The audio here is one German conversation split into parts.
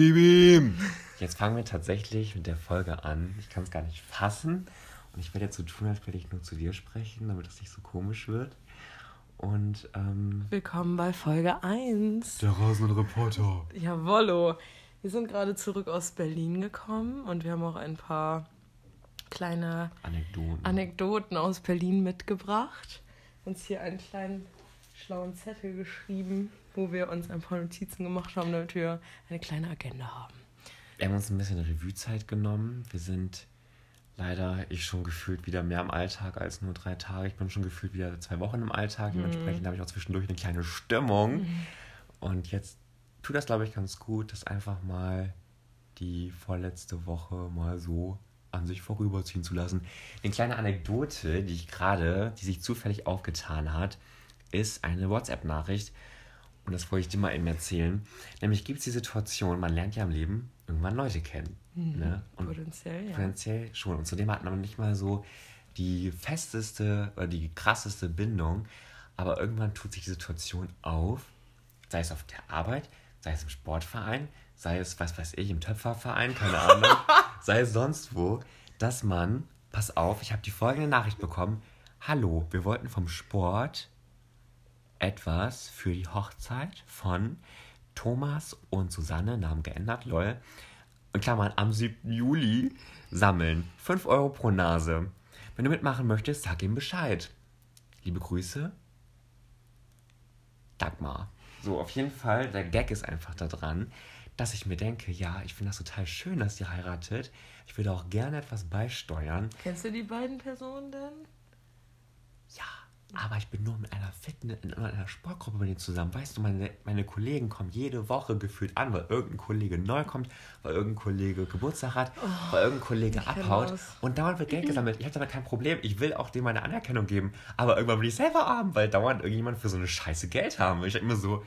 Gib ihm! Jetzt fangen wir tatsächlich mit der Folge an. Ich kann es gar nicht fassen. Und ich werde jetzt so tun, als würde ich nur zu dir sprechen, damit es nicht so komisch wird. Und ähm, Willkommen bei Folge 1. Der rasende Reporter. Jawollo. Wir sind gerade zurück aus Berlin gekommen und wir haben auch ein paar kleine Anekdoten, Anekdoten aus Berlin mitgebracht. Uns hier einen kleinen schlauen Zettel geschrieben, wo wir uns ein paar Notizen gemacht haben, damit wir eine kleine Agenda haben. Wir haben uns ein bisschen Revuezeit genommen. Wir sind leider, ich schon gefühlt wieder mehr im Alltag als nur drei Tage. Ich bin schon gefühlt wieder zwei Wochen im Alltag. Dementsprechend habe ich auch zwischendurch eine kleine Stimmung. Mhm. Und jetzt tut das, glaube ich, ganz gut, das einfach mal die vorletzte Woche mal so an sich vorüberziehen zu lassen. Eine kleine Anekdote, die ich gerade, die sich zufällig aufgetan hat, ist eine WhatsApp-Nachricht. Und das wollte ich dir mal eben erzählen. Nämlich gibt es die Situation, man lernt ja im Leben irgendwann Leute kennen. Ne? Und Potenziell, ja. Potenziell schon. Und zudem hat man nicht mal so die festeste oder die krasseste Bindung. Aber irgendwann tut sich die Situation auf, sei es auf der Arbeit, sei es im Sportverein, sei es, was weiß ich, im Töpferverein, keine Ahnung, sei es sonst wo, dass man, pass auf, ich habe die folgende Nachricht bekommen. Hallo, wir wollten vom Sport etwas für die Hochzeit von Thomas und Susanne, Namen geändert, lol, in Klammern am 7. Juli sammeln. 5 Euro pro Nase. Wenn du mitmachen möchtest, sag ihm Bescheid. Liebe Grüße, Dagmar. So, auf jeden Fall, der Gag ist einfach da dran, dass ich mir denke, ja, ich finde das total schön, dass ihr heiratet. Ich würde auch gerne etwas beisteuern. Kennst du die beiden Personen denn? Ja, aber ich bin nur mit einer Fitness, in einer Sportgruppe mit denen zusammen. Weißt du, meine, meine Kollegen kommen jede Woche gefühlt an, weil irgendein Kollege neu kommt, weil irgendein Kollege Geburtstag hat, weil irgendein Kollege abhaut. Und dauernd wird Geld gesammelt. Ich habe damit kein Problem. Ich will auch dem meine Anerkennung geben. Aber irgendwann will ich selber arm, weil dauernd irgendjemand für so eine Scheiße Geld haben will. Ich denke mir so,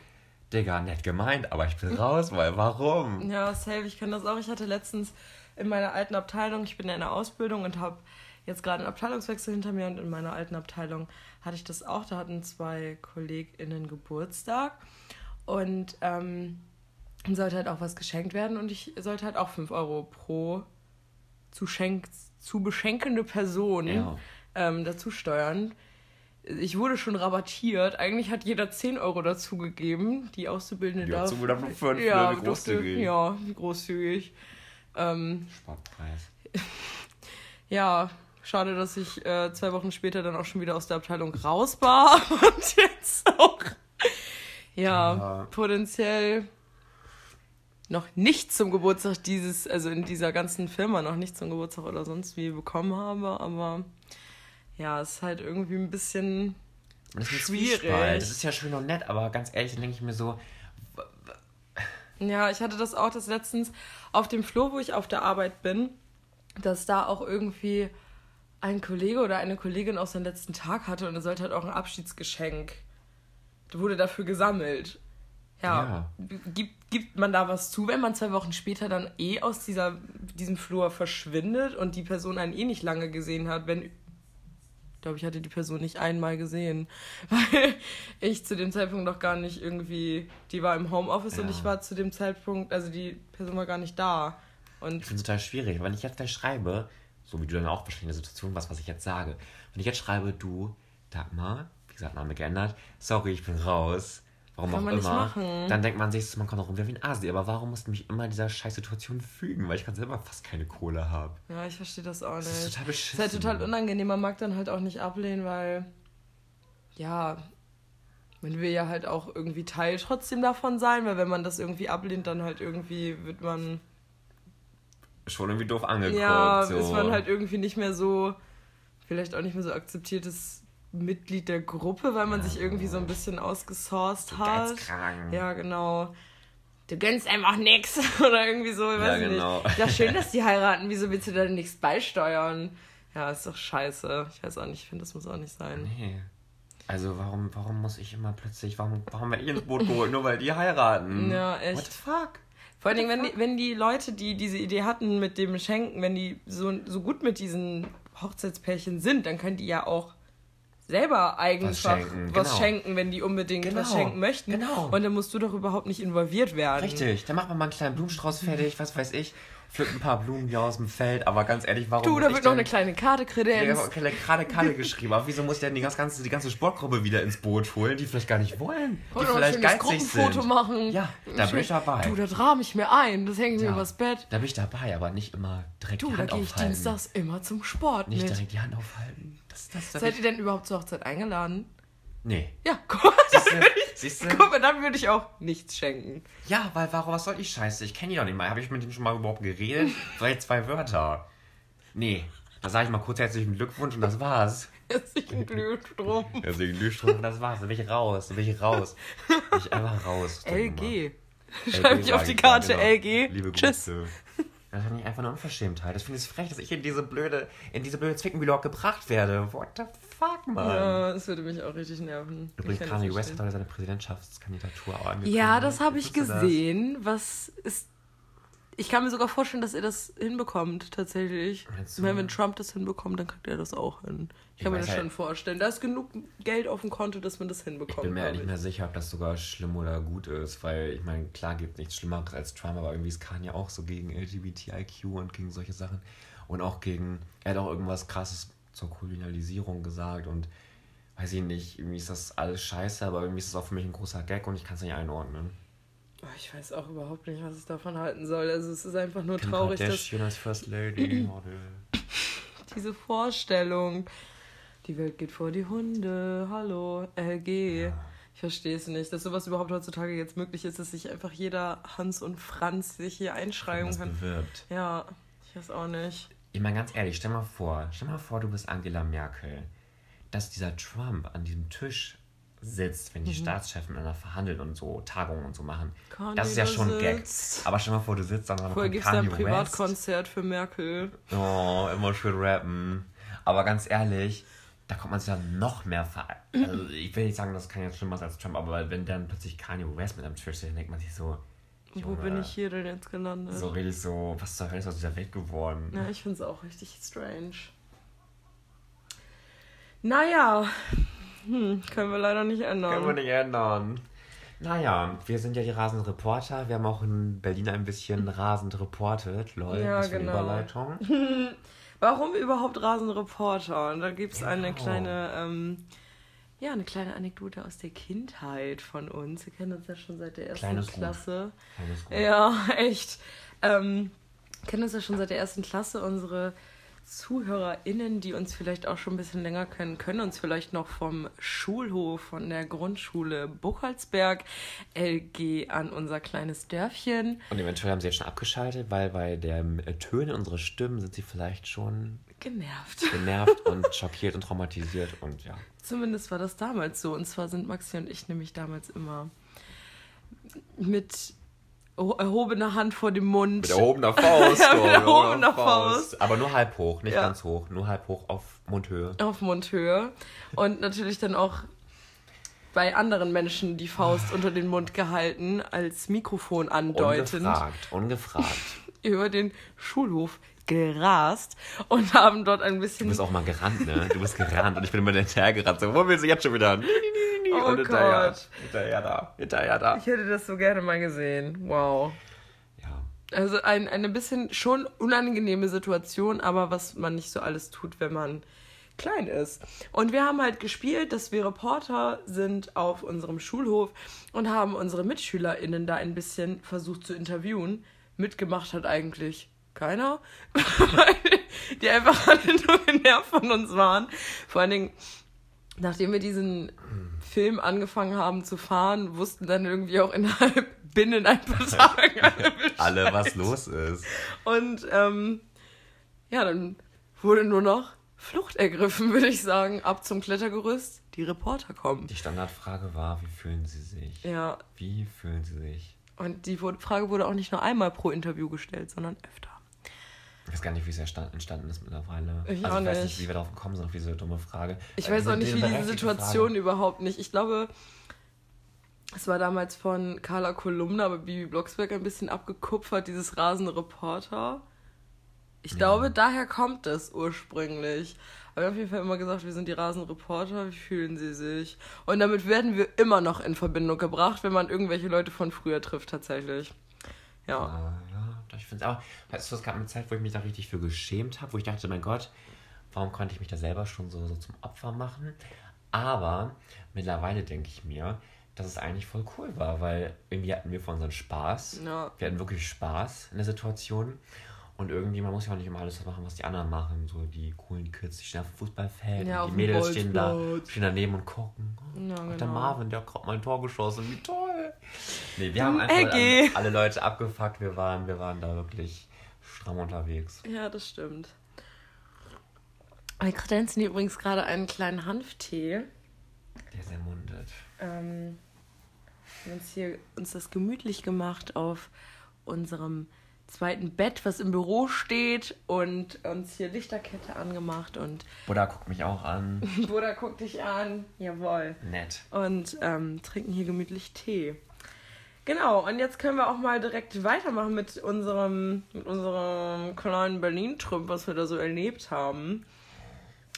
Digga, nett gemeint, aber ich bin raus, weil warum? Ja, safe, ich kann das auch. Ich hatte letztens in meiner alten Abteilung, ich bin in der Ausbildung und habe jetzt gerade einen Abteilungswechsel hinter mir und in meiner alten Abteilung hatte ich das auch. Da hatten zwei KollegInnen Geburtstag und ähm, sollte halt auch was geschenkt werden und ich sollte halt auch 5 Euro pro zu, schenk zu beschenkende Person Ja. ähm, dazu steuern. Ich wurde schon rabattiert. Eigentlich hat jeder 10 Euro dazu gegeben. Die Auszubildende hat darf. so wieder fünf, ja, großzügig. Ja, großzügig. Ähm, Sportpreis. ja, schade, dass ich äh, zwei Wochen später dann auch schon wieder aus der Abteilung raus war und jetzt auch. Ja, Ja. potenziell noch nicht zum Geburtstag dieses, also in dieser ganzen Firma noch nicht zum Geburtstag oder sonst wie bekommen habe, aber ja, es ist halt irgendwie ein bisschen Das ist Schwierig. Das ist ja schön und nett, aber ganz ehrlich, denke ich mir so, Ja, ich hatte das auch das letztens auf dem Flur, wo ich auf der Arbeit bin, dass da auch irgendwie ein Kollege oder eine Kollegin auch seinen letzten Tag hatte und er sollte halt auch ein Abschiedsgeschenk. Da wurde dafür gesammelt. Ja, Gibt, gibt man da was zu, wenn man zwei Wochen später dann eh aus dieser, diesem Flur verschwindet und die Person einen eh nicht lange gesehen hat, wenn. Ich glaube, ich hatte die Person nicht einmal gesehen, weil ich zu dem Zeitpunkt noch gar nicht irgendwie, die war im Homeoffice und Ja. ich war zu dem Zeitpunkt, also die Person war gar nicht da. Und Ich finde es total schwierig. Wenn ich jetzt gleich schreibe, so wie du dann auch wahrscheinlich in der Situation was, was ich jetzt sage. Wenn ich jetzt schreibe, du, Dagmar, wie gesagt, Name geändert, sorry, ich bin raus, warum Kann auch immer, dann denkt man sich, man kommt auch rum wie ein Asi. Aber warum musst du mich immer dieser scheiß Situation fügen? Weil ich kann selber fast keine Kohle haben. ja, ich verstehe das auch nicht. Das ist total Es beschissen. ist halt total unangenehm. Man mag dann halt auch nicht ablehnen, weil, ja, man will ja halt auch irgendwie Teil trotzdem davon sein, weil wenn man das irgendwie ablehnt, dann halt irgendwie wird man, Schon irgendwie doof angeguckt. ja, so. ist man halt irgendwie nicht mehr so, vielleicht auch nicht mehr so akzeptiertes Mitglied der Gruppe, weil man Ja, sich irgendwie so ein bisschen ausgesourced so hat. Ja, genau. Du gönnst einfach nix oder irgendwie so, ich Ja, weiß genau. nicht. Ja, schön, dass die heiraten. Wieso willst du da nichts beisteuern? Ja, ist doch scheiße. Ich weiß auch nicht, ich finde, das muss auch nicht sein. Nee. Also warum, warum muss ich immer plötzlich, warum, warum werde ich ins Boot geholt, nur weil die heiraten? Ja, echt. What the fuck? Vor allen Dingen, wenn die, wenn die Leute, die diese Idee hatten mit dem Schenken, wenn die so, so gut mit diesen Hochzeitspärchen sind, dann können die ja auch selber einfach Was was schenken, schenken, genau. wenn die unbedingt was Genau, schenken möchten. genau. Und dann musst du doch überhaupt nicht involviert werden. Richtig, dann macht man mal einen kleinen Blumenstrauß fertig, was weiß ich. Pflückt ein paar Blumen hier aus dem Feld, aber ganz ehrlich, warum. Du, da ich wird noch eine kleine Karte ich kredenzt. habe gerade Kalle geschrieben, aber wieso muss ich denn die ganze, die ganze Sportgruppe wieder ins Boot holen, die vielleicht gar nicht wollen? Die Oder vielleicht geizig Gruppenfoto sind. machen. Ja, da bin ich dabei. Du, da rahme ich mir ein. Das wir Ja, übers Bett. Da bin ich dabei, aber nicht immer direkt Du, die da Hand gehe ich aufhalten. dienstags immer zum Sport Nicht mit. direkt die Hand aufhalten. Das, das, das Seid ihr denn überhaupt zur Hochzeit eingeladen? Nee. Ja, guck mal, Siehst du? Siehst du? guck mal, dann würde ich auch nichts schenken. Ja, weil warum, was soll ich scheiße? Ich kenne die doch nicht mal. Habe ich mit dem schon mal überhaupt geredet? Vielleicht zwei Wörter. Nee. Da sage ich mal kurz herzlichen Glückwunsch und das war's. Herzlichen Glühstrom. Herzlichen Glückwunsch und das war's. Da bin ich raus. Da bin ich raus. Bin ich einfach raus. LG. LG Schreib mich auf die ich, Karte, genau. LG. Liebe Tschüss. Grüße. Das finde ich einfach eine Unverschämtheit. Das finde ich frech, dass ich in diese blöde, in diese blöde Zwickmühle gebracht werde. What the fuck, Mann? Ja, das würde mich auch richtig nerven. Übrigens, Kanye West hat heute seine Präsidentschaftskandidatur auch angekündigt. Ja, das habe ich du das? gesehen. Was ist. Ich kann mir sogar vorstellen, dass er das hinbekommt, tatsächlich. Meine, wenn Trump das hinbekommt, dann kriegt er das auch hin. Ich Ich kann mir das halt- schon vorstellen. Da ist genug Geld auf dem Konto, dass man das hinbekommt. Ich bin mir glaub nicht ich. mehr sicher, ob das sogar schlimm oder gut ist, weil ich meine, klar gibt nichts Schlimmeres als Trump, aber irgendwie ist Kanye auch so gegen LGBTIQ und gegen solche Sachen und auch gegen, er hat auch irgendwas krasses zur Kolonialisierung gesagt und weiß ich nicht, irgendwie ist das alles scheiße, aber irgendwie ist es auch für mich ein großer Gag und ich kann es nicht einordnen. Oh, ich weiß auch überhaupt nicht, was ich davon halten soll. Also es ist einfach nur Kim traurig, dass Kardashian als First Lady, Model. diese Vorstellung. Die Welt geht vor die Hunde. Hallo, LG. Ich verstehe es nicht, dass sowas überhaupt heutzutage jetzt möglich ist, dass sich einfach jeder Hans und Franz sich hier einschreiben kann. bewirbt. Ja, ich weiß auch nicht. Ich meine, ganz ehrlich, stell mal vor, stell mal vor, du bist Angela Merkel, dass dieser Trump an diesem Tisch sitzt, wenn die Mhm. Staatschefs miteinander verhandeln und so Tagungen und so machen. Kanye das ist ja schon Gag. sitzt. Aber stell mal vor, du sitzt dann noch Vorher gibt es ein. Privatkonzert für Merkel. Oh, immer schön rappen. Aber ganz ehrlich, da kommt man sich dann noch mehr ver... Also ich will nicht sagen, dass Kanye schlimmer ist als Trump, aber wenn dann plötzlich Kanye West mit am Tisch steht, dann denkt man sich so... Wo Junge, bin ich hier denn jetzt gelandet? So richtig so, was zur Hölle ist aus dieser Welt geworden? Ja, ich finde es auch richtig strange. Naja, hm, können wir leider nicht ändern. Können wir nicht ändern. Naja, wir sind ja die rasenden Reporter. Wir haben auch in Berlin ein bisschen rasend reportet. Lol, Ja, was für eine genau. Überleitung. Warum überhaupt Rasenreporter? Und da gibt es eine Genau. kleine, ähm, ja, eine kleine Anekdote aus der Kindheit von uns. Wir kennen uns ja schon seit der ersten Kleines Gut. Klasse. Gut. Ja, echt. Ähm, kennen uns ja schon seit der ersten Klasse. Unsere ZuhörerInnen, die uns vielleicht auch schon ein bisschen länger kennen, können uns vielleicht noch vom Schulhof von der Grundschule Buchholzberg LG an unser kleines Dörfchen Und eventuell haben sie jetzt schon abgeschaltet, weil bei dem äh, Tönen unserer Stimmen sind sie vielleicht schon genervt. genervt und schockiert und traumatisiert und ja. Zumindest war das damals so. Und zwar sind Maxi und ich nämlich damals immer mit erho- erhobener Hand vor dem Mund. Mit erhobener Faust. Ja, mit erhobener Faust. Aber nur halb hoch, nicht Ja. ganz hoch. Nur halb hoch auf Mundhöhe. auf Mundhöhe und natürlich dann auch bei anderen Menschen die Faust unter den Mund gehalten, als Mikrofon andeutend Ungefragt, ungefragt. Über den Schulhof gerast und haben dort ein Du bisschen. bist auch mal gerannt, ne? Du bist gerannt und ich bin immer hinterher gerannt. So, wo willst du jetzt schon wieder? Oh und hinterher, Gott. hinterher da, hinterher da. Ich hätte das so gerne mal gesehen. Wow. Ja, Also ein, eine bisschen schon unangenehme Situation, aber was man nicht so alles tut, wenn man klein ist. Und wir haben halt gespielt, dass wir Reporter sind auf unserem Schulhof und haben unsere MitschülerInnen da ein bisschen versucht zu interviewen. Mitgemacht hat eigentlich keiner, weil die einfach alle nur genervt von uns waren. Vor allen Dingen, nachdem wir diesen Film angefangen haben zu fahren, wussten dann irgendwie auch innerhalb binnen ein paar Tagen alle Bescheid. alle, was los ist. Und ähm, ja, dann wurde nur noch Flucht ergriffen, würde ich sagen, ab zum Klettergerüst. Die Reporter kommen. Die Standardfrage war, wie fühlen Sie sich? Ja, Wie fühlen Sie sich? Und die Frage wurde auch nicht nur einmal pro Interview gestellt, sondern öfter. Ich weiß gar nicht, wie es entstanden ist mittlerweile. Ich also auch ich weiß nicht. wie wir darauf gekommen sind, auf diese dumme Frage. Ich Äh, weiß auch nicht, wie diese Situation Frage. überhaupt nicht. Ich glaube, es war damals von Carla Kolumna, aber Bibi Blocksberg ein bisschen abgekupfert, dieses rasende Reporter. Ich glaube, daher kommt es ursprünglich. Aber auf jeden Fall immer gesagt, wir sind die Rasenreporter, wie fühlen sie sich? Und damit werden wir immer noch in Verbindung gebracht, wenn man irgendwelche Leute von früher trifft, tatsächlich. Ja. Äh, ja, ich finde es auch. Weißt du, es gab eine Zeit, wo ich mich da richtig für geschämt habe, wo ich dachte, mein Gott, warum konnte ich mich da selber schon so, so zum Opfer machen? Aber mittlerweile denke ich mir, dass es eigentlich voll cool war, weil irgendwie hatten wir von unseren Spaß. Ja. Wir hatten wirklich Spaß in der Situation. Und irgendwie, man muss ja auch nicht immer alles machen, was die anderen machen. So die coolen Kids, die stehen auf dem Fußballfeld, Ja, die Mädels stehen da, stehen daneben und gucken. Ja, Ach, der genau. Marvin, der hat gerade mal ein Tor geschossen, wie toll. Nee, wir haben einfach Eggy. alle Leute abgefuckt, wir waren, wir waren da wirklich stramm unterwegs. Ja, das stimmt. Wir kredenzen hier übrigens gerade einen kleinen Hanftee. Der ist ermundet. Ähm, wir haben uns hier uns das gemütlich gemacht auf unserem zweiten Bett, was im Büro steht und uns hier Lichterkette angemacht und Buddha guckt mich auch an. Bruder guckt dich an. Jawohl. Nett. Und ähm, trinken hier gemütlich Tee. Genau, und jetzt können wir auch mal direkt weitermachen mit unserem, mit unserem kleinen Berlin-Trip, was wir da so erlebt haben.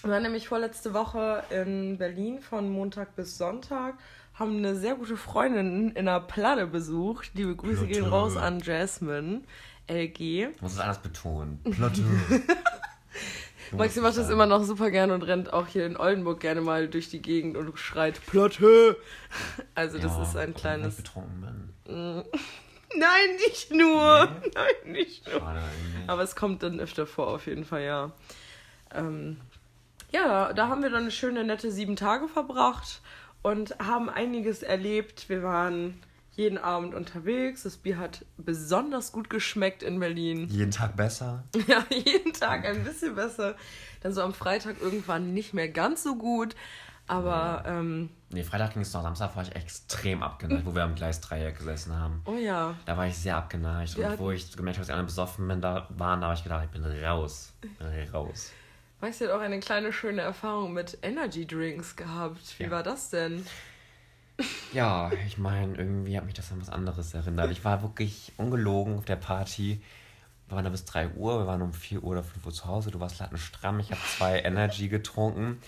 Wir waren nämlich vorletzte Woche in Berlin von Montag bis Sonntag, haben eine sehr gute Freundin in einer Platte besucht. Liebe Grüße gehen raus an Jasmine, LG. Ich muss es anders betonen. Platte. Maxi macht das immer noch super gerne und rennt auch hier in Oldenburg gerne mal durch die Gegend und schreit Platte. Also das Ja, ist ein obwohl ich kleines... betrunken bin. Nein, nicht nur. Nee? Nein, nicht nur. Schade. Aber es kommt dann öfter vor, auf jeden Fall, ja. Ähm, ja, da haben wir dann eine schöne, nette sieben Tage verbracht und haben einiges erlebt. Wir waren jeden Abend unterwegs. Das Bier hat besonders gut geschmeckt in Berlin. Jeden Tag besser. Ja, jeden Tag ein bisschen besser. Dann so am Freitag irgendwann nicht mehr ganz so gut. Aber, ähm, Nee, Freitag ging es noch, Samstag war ich extrem abgeneigt, wo wir am Gleisdreieck gesessen haben. oh ja. Da war ich sehr abgeneigt. Wir und wo ich gemerkt habe, dass die anderen besoffen bin, da waren, da habe ich gedacht, ich bin raus. Bin raus. Max hat auch eine kleine schöne Erfahrung mit Energy Drinks gehabt. Wie Ja. war das denn? Ja, ich meine, irgendwie hat mich das an was anderes erinnert. Ich war wirklich ungelogen auf der Party. Wir waren da bis 3 Uhr, wir waren um 4 Uhr oder 5 Uhr zu Hause. Du warst lattenstramm, ich habe zwei Energy getrunken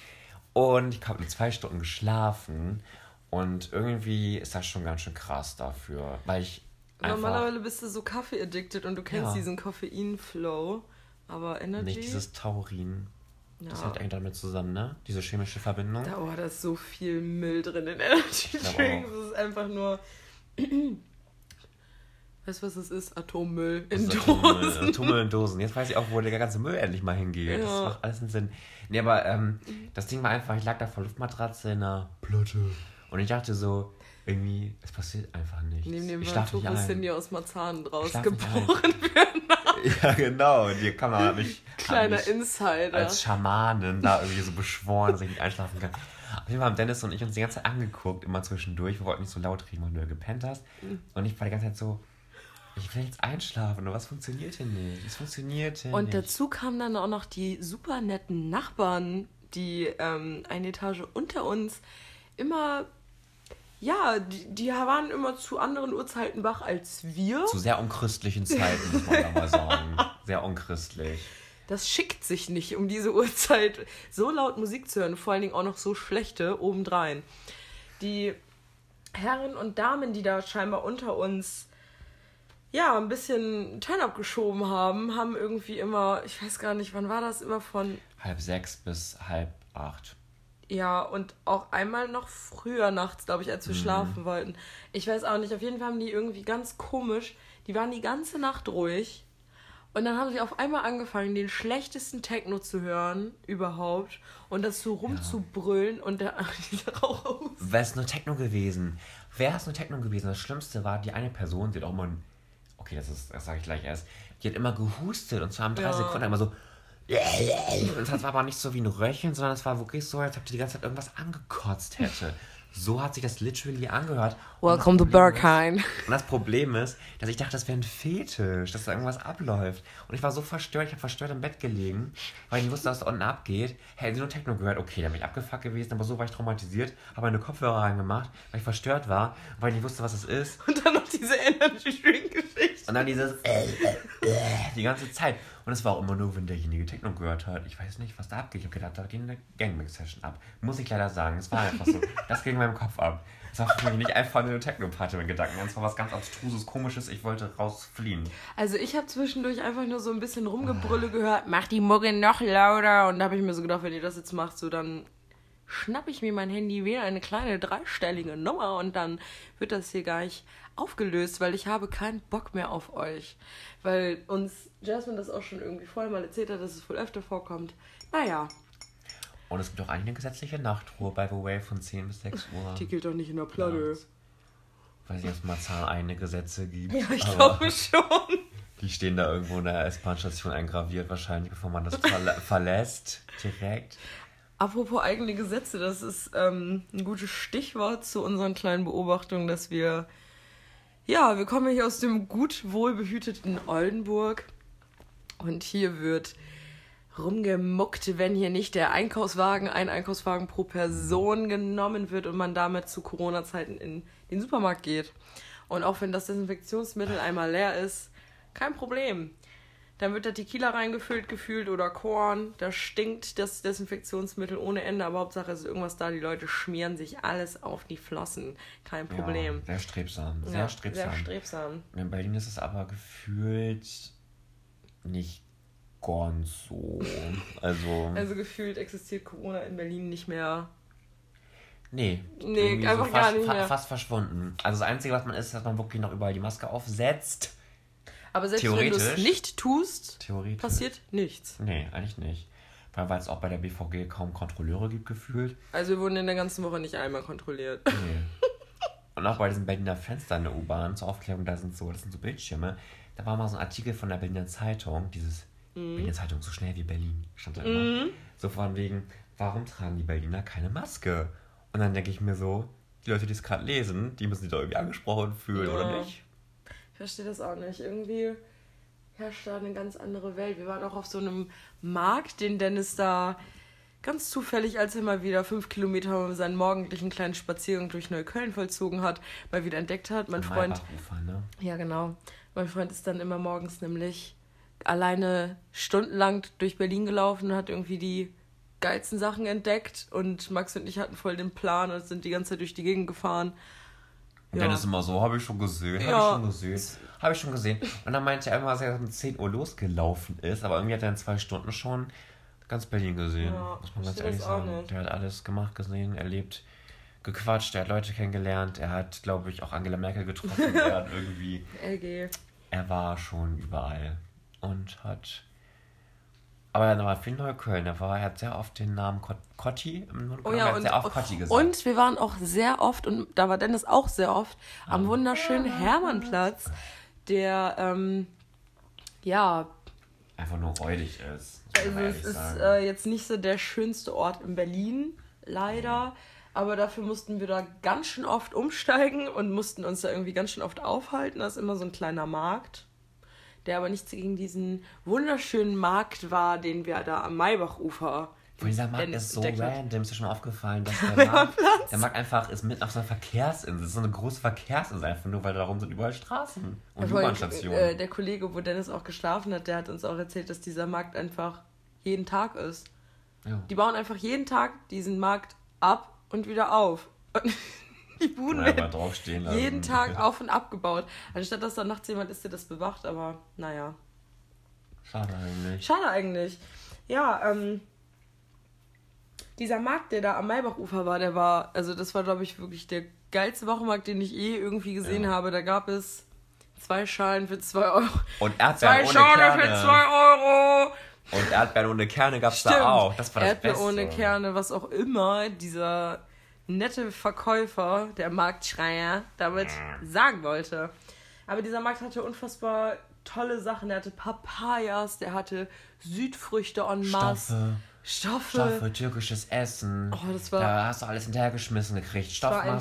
und ich habe zwei Stunden geschlafen. Und irgendwie ist das schon ganz schön krass dafür, weil ich einfach Normalerweise bist du so Kaffee-addicted und du kennst Ja. diesen Koffein-Flow. Aber Energy. nicht dieses Taurin. Ja. Das hängt eigentlich damit zusammen, ne? Diese chemische Verbindung. da, oh, da ist so viel Müll drin in Energy Drinks. Das ist einfach nur. weißt du, was es ist? Atommüll Das in ist Atommüll, Dosen. Atommüll in Dosen. Jetzt weiß ich auch, wo der ganze Müll endlich mal hingeht. Das Ja. macht alles einen Sinn. Nee, aber ähm, das Ding war einfach, ich lag da vor Luftmatratze in einer Platte. Und ich dachte so, irgendwie, es passiert einfach nichts. Neben dem ich schlaf nicht ein. Aus Marzahn draus geboren werden. Ja, genau. Die Kamera hat mich, hat Kleiner mich Insider. als Schamanin da irgendwie so beschworen, dass ich nicht einschlafen kann. Auf jeden Fall haben Dennis und ich uns die ganze Zeit angeguckt, immer zwischendurch. Wir wollten nicht so laut reden, weil du ja gepennt hast. Und ich war die ganze Zeit so, ich will jetzt einschlafen, aber was funktioniert hier nicht? Es funktioniert hier Und nicht. dazu kamen dann auch noch die super netten Nachbarn, die ähm, eine Etage unter uns immer, ja, die, die waren immer zu anderen Uhrzeiten wach als wir. Zu sehr unchristlichen Zeiten, muss man da mal sagen. Sehr unchristlich. Das schickt sich nicht, um diese Uhrzeit so laut Musik zu hören, vor allen Dingen auch noch so schlechte obendrein. Die Herren und Damen, die da scheinbar unter uns ja, ein bisschen Turn-up geschoben haben, haben irgendwie immer, ich weiß gar nicht, wann war das, immer von Halb sechs bis halb acht. Ja, und auch einmal noch früher nachts, glaube ich, als wir schlafen wollten. Ich weiß auch nicht, auf jeden Fall haben die irgendwie ganz komisch, die waren die ganze Nacht ruhig. Und dann haben sie auf einmal angefangen, den schlechtesten Techno zu hören überhaupt und das so rumzubrüllen und der, dieser Rauch aus. Wäre es nur Techno gewesen? Wäre es nur Techno gewesen? Das Schlimmste war, die eine Person, die hat auch mal. Okay, das, ist- das sage ich gleich erst. Die hat immer gehustet und zwar in drei Ja. Sekunden immer so. Und das war aber nicht so wie ein Röcheln, sondern es war wirklich so, als ob die die ganze Zeit irgendwas angekotzt hätte. So hat sich das literally angehört. Und das Welcome to Berghain. Und das Problem ist, dass ich dachte, das wäre ein Fetisch, dass da irgendwas abläuft. Und ich war so verstört, ich habe verstört im Bett gelegen, weil ich nicht wusste, was da unten abgeht. Hätte sie nur Techno gehört, okay, dann bin ich abgefuckt gewesen, aber so war ich traumatisiert, habe meine Kopfhörer reingemacht, weil ich verstört war, weil ich nicht wusste, was es ist. Und dann noch diese Energy Drink Geschichte. Und dann dieses äh, äh, äh, die ganze Zeit. Und es war auch immer nur, wenn derjenige Techno gehört hat. Ich weiß nicht, was da abgeht. Ich habe gedacht, da geht eine Gangbang-Session ab. Muss ich leider sagen. Es war einfach so. Das ging in meinem Kopf ab. Es war für mich nicht einfach eine Techno-Party mit Gedanken. Es war was ganz Abstruses, Komisches. Ich wollte rausfliehen. Also ich habe zwischendurch einfach nur so ein bisschen Rumgebrülle gehört. Mach die Mucke noch lauter. Und da habe ich mir so gedacht, wenn ihr das jetzt macht, so dann schnapp ich mir mein Handy wieder eine kleine dreistellige Nummer und dann wird das hier gar nicht aufgelöst, weil ich habe keinen Bock mehr auf euch. Weil uns Jasmine das auch schon irgendwie vorher mal erzählt hat, dass es wohl öfter vorkommt. Naja. Und es gibt auch eine gesetzliche Nachtruhe, by the way, von 10 bis 6 Uhr. Die gilt doch nicht in der Platte. Ja. Weiß nicht, ob es Marzahn eigene Gesetze gibt. Ja, ich glaube schon. Die stehen da irgendwo in der S-Bahn-Station eingraviert, wahrscheinlich, bevor man das verlä verlässt. Direkt. Apropos eigene Gesetze, das ist ähm, ein gutes Stichwort zu unseren kleinen Beobachtungen, dass wir, ja, wir kommen hier aus dem gut wohlbehüteten Oldenburg und hier wird rumgemuckt, wenn hier nicht der Einkaufswagen, ein Einkaufswagen pro Person genommen wird und man damit zu Corona-Zeiten in den Supermarkt geht. Und auch wenn das Desinfektionsmittel einmal leer ist, kein Problem. Dann wird da Tequila reingefüllt, gefühlt oder Korn. Da stinkt das Desinfektionsmittel ohne Ende, aber Hauptsache es ist irgendwas da. Die Leute schmieren sich alles auf die Flossen. Kein Problem. Ja, sehr strebsam. Sehr Ja, strebsam. Sehr strebsam. In Berlin ist es aber gefühlt nicht ganz so. Also, Also gefühlt existiert Corona in Berlin nicht mehr. nee. Nee, einfach fast, gar nicht fa- mehr. fast verschwunden. Also das Einzige, was man ist, dass man wirklich noch überall die Maske aufsetzt. Aber selbst wenn du es nicht tust, passiert nichts. Nee, eigentlich nicht. Weil es auch bei der BVG kaum Kontrolleure gibt, gefühlt. Also wir wurden in der ganzen Woche nicht einmal kontrolliert. Nee. Und auch bei diesen Berliner Fenster in der U-Bahn zur Aufklärung, da sind so, das sind so Bildschirme. Da war mal so ein Artikel von der Berliner Zeitung, dieses Berliner Zeitung so schnell wie Berlin, stand da immer. So von wegen, warum tragen die Berliner keine Maske? Und dann denke ich mir so, die Leute, die es gerade lesen, die müssen sich doch irgendwie angesprochen fühlen, Ja. oder nicht? Ich verstehe das auch nicht. Irgendwie herrscht da eine ganz andere Welt. Wir waren auch auf so einem Markt, den Dennis da ganz zufällig, als er mal wieder fünf Kilometer seinen morgendlichen kleinen Spaziergang durch Neukölln vollzogen hat, mal wieder entdeckt hat. Mein Freund, ne? ja genau, mein Freund ist dann immer morgens nämlich alleine stundenlang durch Berlin gelaufen und hat irgendwie die geilsten Sachen entdeckt und Max und ich hatten voll den Plan und sind die ganze Zeit durch die Gegend gefahren. Und Ja. dann ist immer so, habe ich schon gesehen, habe Ja. ich schon gesehen, habe ich schon gesehen. Und dann meinte er immer, dass er um 10 Uhr losgelaufen ist, aber irgendwie hat er in zwei Stunden schon ganz Berlin gesehen. Ja, muss man ganz ehrlich sagen. Der hat alles gemacht, gesehen, erlebt, gequatscht, er hat Leute kennengelernt, er hat, glaube ich, auch Angela Merkel getroffen. er hat irgendwie, LG. er war schon überall und hat. Aber er war viel in Neukölln. Er, war, er hat sehr oft den Namen Kot- Kotti im Mund Oh ja, und, sehr oft Kotti gesagt. und wir waren auch sehr oft, und da war Dennis auch sehr oft, am wunderschönen Hermannplatz, der, ähm, ja, Einfach nur räudig ist. also es ist äh, jetzt nicht so der schönste Ort in Berlin, leider. Aber dafür mussten wir da ganz schön oft umsteigen und mussten uns da irgendwie ganz schön oft aufhalten. Das ist immer so ein kleiner Markt, der aber nichts gegen diesen wunderschönen Markt war, den wir da am Maybachufer. Vor dieser Markt ist so random, ist dir schon aufgefallen, dass der Markt, der Markt einfach ist mitten auf so einer Verkehrsinsel. Ist so eine große Verkehrsinsel, einfach nur, weil darum sind überall Straßen und allem, U-Bahn-Stationen. Äh, der Kollege, wo Dennis auch geschlafen hat, der hat uns auch erzählt, dass dieser Markt einfach jeden Tag ist. ja. Die bauen einfach jeden Tag diesen Markt ab und wieder auf. Und die Buden werden draufstehen lassen. jeden Tag auf und abgebaut. Anstatt dass da nachts jemand ist, der das bewacht, aber naja. Schade eigentlich. Schade eigentlich. Ja, ähm. Dieser Markt, der da am Maybachufer war, der war, also das war, glaube ich, wirklich der geilste Wochenmarkt, den ich je irgendwie gesehen Ja. habe. Da gab es zwei Schalen für zwei Euro. Und Erdbeeren Zwei ohne Schalen Kerne. für zwei Euro! Und Erdbeeren ohne Kerne gab es da auch. Das war das Erdbeer Beste. ohne Kerne, was auch immer dieser nette Verkäufer, der Marktschreier, damit sagen wollte. Aber dieser Markt hatte unfassbar tolle Sachen. Der hatte Papayas, der hatte Südfrüchte en masse. Stoffe, Stoffe. Stoffe, türkisches Essen. Oh, das war- da hast du alles hinterhergeschmissen gekriegt.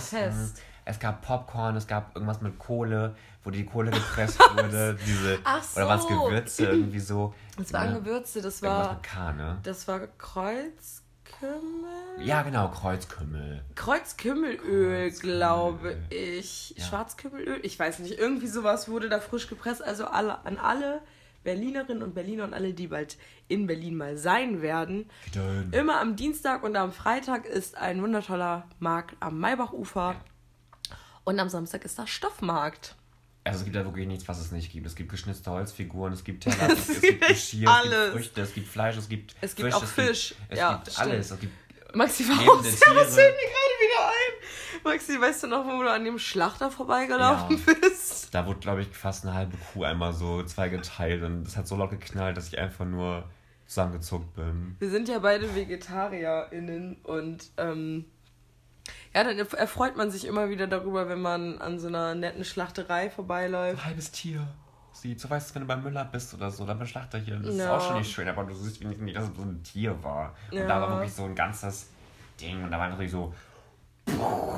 Fest. Es gab Popcorn, es gab irgendwas mit Kohle, wo die Kohle gepresst wurde. Diese, Ach Oder was so. Gewürze irgendwie so. Das waren ne? Gewürze, das war, K, ne? das war Kreuz, Kreuzkümmel? Ja, genau, Kreuzkümmel. Kreuzkümmelöl, Kreuzkümmelöl. glaube ich. Ja. Schwarzkümmelöl? Ich weiß nicht. Irgendwie sowas wurde da frisch gepresst. Also alle, an alle Berlinerinnen und Berliner und alle, die bald in Berlin mal sein werden. Dann. Immer am Dienstag und am Freitag ist ein wundertoller Markt am Maybachufer. Und am Samstag ist da Stoffmarkt. Also es gibt da wirklich nichts, was es nicht gibt. Es gibt geschnitzte Holzfiguren, es gibt Teller, Es es, gibt Geschirr, es alles. gibt Früchte, es gibt Fleisch, es gibt Es gibt auch Fisch. Gibt, es Ja, gibt alles. Es gibt Maxi, warum was fällt mir gerade wieder ein? Maxi, weißt du noch, wo du an dem Schlachter vorbeigelaufen Ja. bist? Da wurde, glaube ich, fast eine halbe Kuh einmal so zweigeteilt und es hat so laut geknallt, dass ich einfach nur zusammengezuckt bin. Wir sind ja beide VegetarierInnen und ähm, ja, dann erfreut man sich immer wieder darüber, wenn man an so einer netten Schlachterei vorbeiläuft. Ein halbes Tier. Sieht, so weißt du, wenn du beim Müller bist oder so, dann beim Schlachter hier, das ist Ja. auch schon nicht schön, aber du siehst wenigstens nicht, dass es so ein Tier war. Und Ja. da war wirklich so ein ganzes Ding und da war natürlich so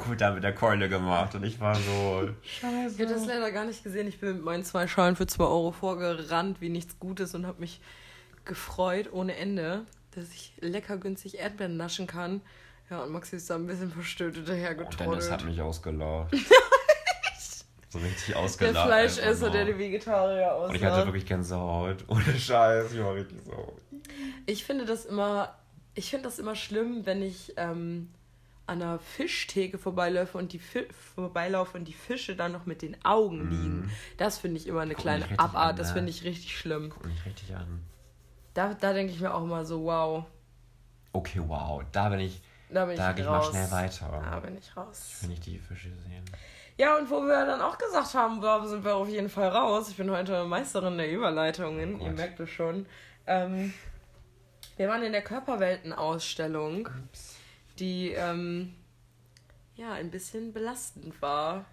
wird da mit der Keule gemacht und ich war so Ich habe das leider gar nicht gesehen. Ich bin mit meinen zwei Schalen für 2 Euro vorgerannt wie nichts Gutes und habe mich gefreut ohne Ende, dass ich lecker günstig Erdbeeren naschen kann. Ja, und Maxi ist da ein bisschen verstört Und Dennis hat mich ausgelacht. so richtig Der ausgelacht. Fleischesser, einfach der die Vegetarier Und ich hatte wirklich Gänsehaut. Ohne Scheiß, ich war richtig so. Ich finde das immer, ich finde das immer schlimm, wenn ich ähm, an einer Fischtheke vorbeiläufe und die Fi vorbeilaufe und die Fische dann noch mit den Augen liegen. Das finde ich immer eine Guck kleine Abart. an, Das ne? finde ich richtig schlimm. Guck mich richtig an. Da, da denke ich mir auch immer so, wow, Okay, wow. Da bin ich, da bin da ich gehe ich mal raus. schnell weiter. Da bin ich raus. Ich die Fische sehen. Ja, und wo wir dann auch gesagt haben, wow, sind wir auf jeden Fall raus. Ich bin heute Meisterin der Überleitungen, Oh ihr merkt es schon. Ähm, wir waren in der Körperweltenausstellung, die ähm, ja ein bisschen belastend war.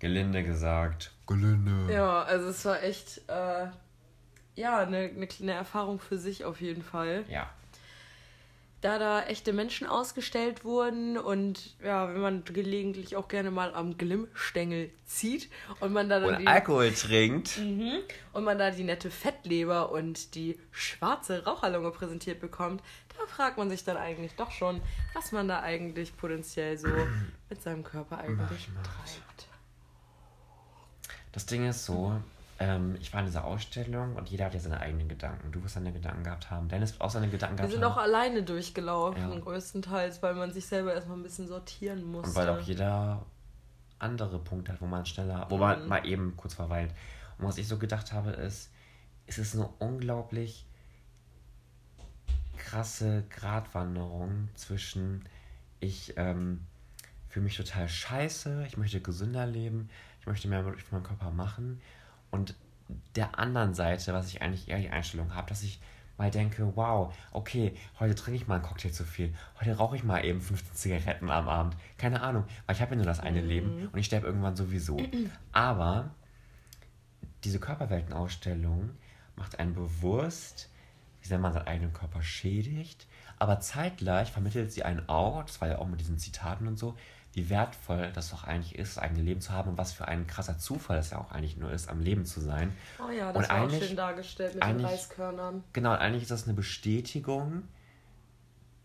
Gelinde gesagt. Gelinde. Ja, also es war echt äh, ja eine, eine kleine Erfahrung für sich auf jeden Fall. Ja. Da da echte Menschen ausgestellt wurden und ja, wenn man gelegentlich auch gerne mal am Glimmstängel zieht und man da dann Und die, Alkohol trinkt. Mhm. und man da die nette Fettleber und die schwarze Raucherlunge präsentiert bekommt, da fragt man sich dann eigentlich doch schon, was man da eigentlich potenziell so mit seinem Körper eigentlich Mach, treibt. Das Ding ist so, ähm, ich war in dieser Ausstellung und jeder hat ja seine eigenen Gedanken. Du wirst deine Gedanken gehabt haben. Dennis wird auch seine Gedanken Wir gehabt sind auch haben. alleine durchgelaufen, Ja. größtenteils, weil man sich selber erstmal ein bisschen sortieren musste. Und weil auch jeder andere Punkte hat, wo man schneller, wo man Mhm. mal eben kurz verweilt. Und was ich so gedacht habe, ist, es ist eine unglaublich krasse Gratwanderung zwischen ich ähm, fühle mich total scheiße, ich möchte gesünder leben, ich möchte mehr mit meinem Körper machen und der anderen Seite, was ich eigentlich eher die Einstellung habe, dass ich mal denke, wow, okay, heute trinke ich mal einen Cocktail zu viel, heute rauche ich mal eben 15 Zigaretten am Abend, keine Ahnung, weil ich habe ja nur das eine Leben und ich sterbe irgendwann sowieso. Aber diese Körperweltenausstellung macht einen bewusst, wie sehr man seinen eigenen Körper schädigt, aber zeitgleich vermittelt sie einen auch, das war ja auch mit diesen Zitaten und so, wie wertvoll das doch eigentlich ist, das eigene Leben zu haben und was für ein krasser Zufall es ja auch eigentlich nur ist, am Leben zu sein. Oh ja, das Und war auch schön dargestellt mit den Reiskörnern. Genau, eigentlich ist das eine Bestätigung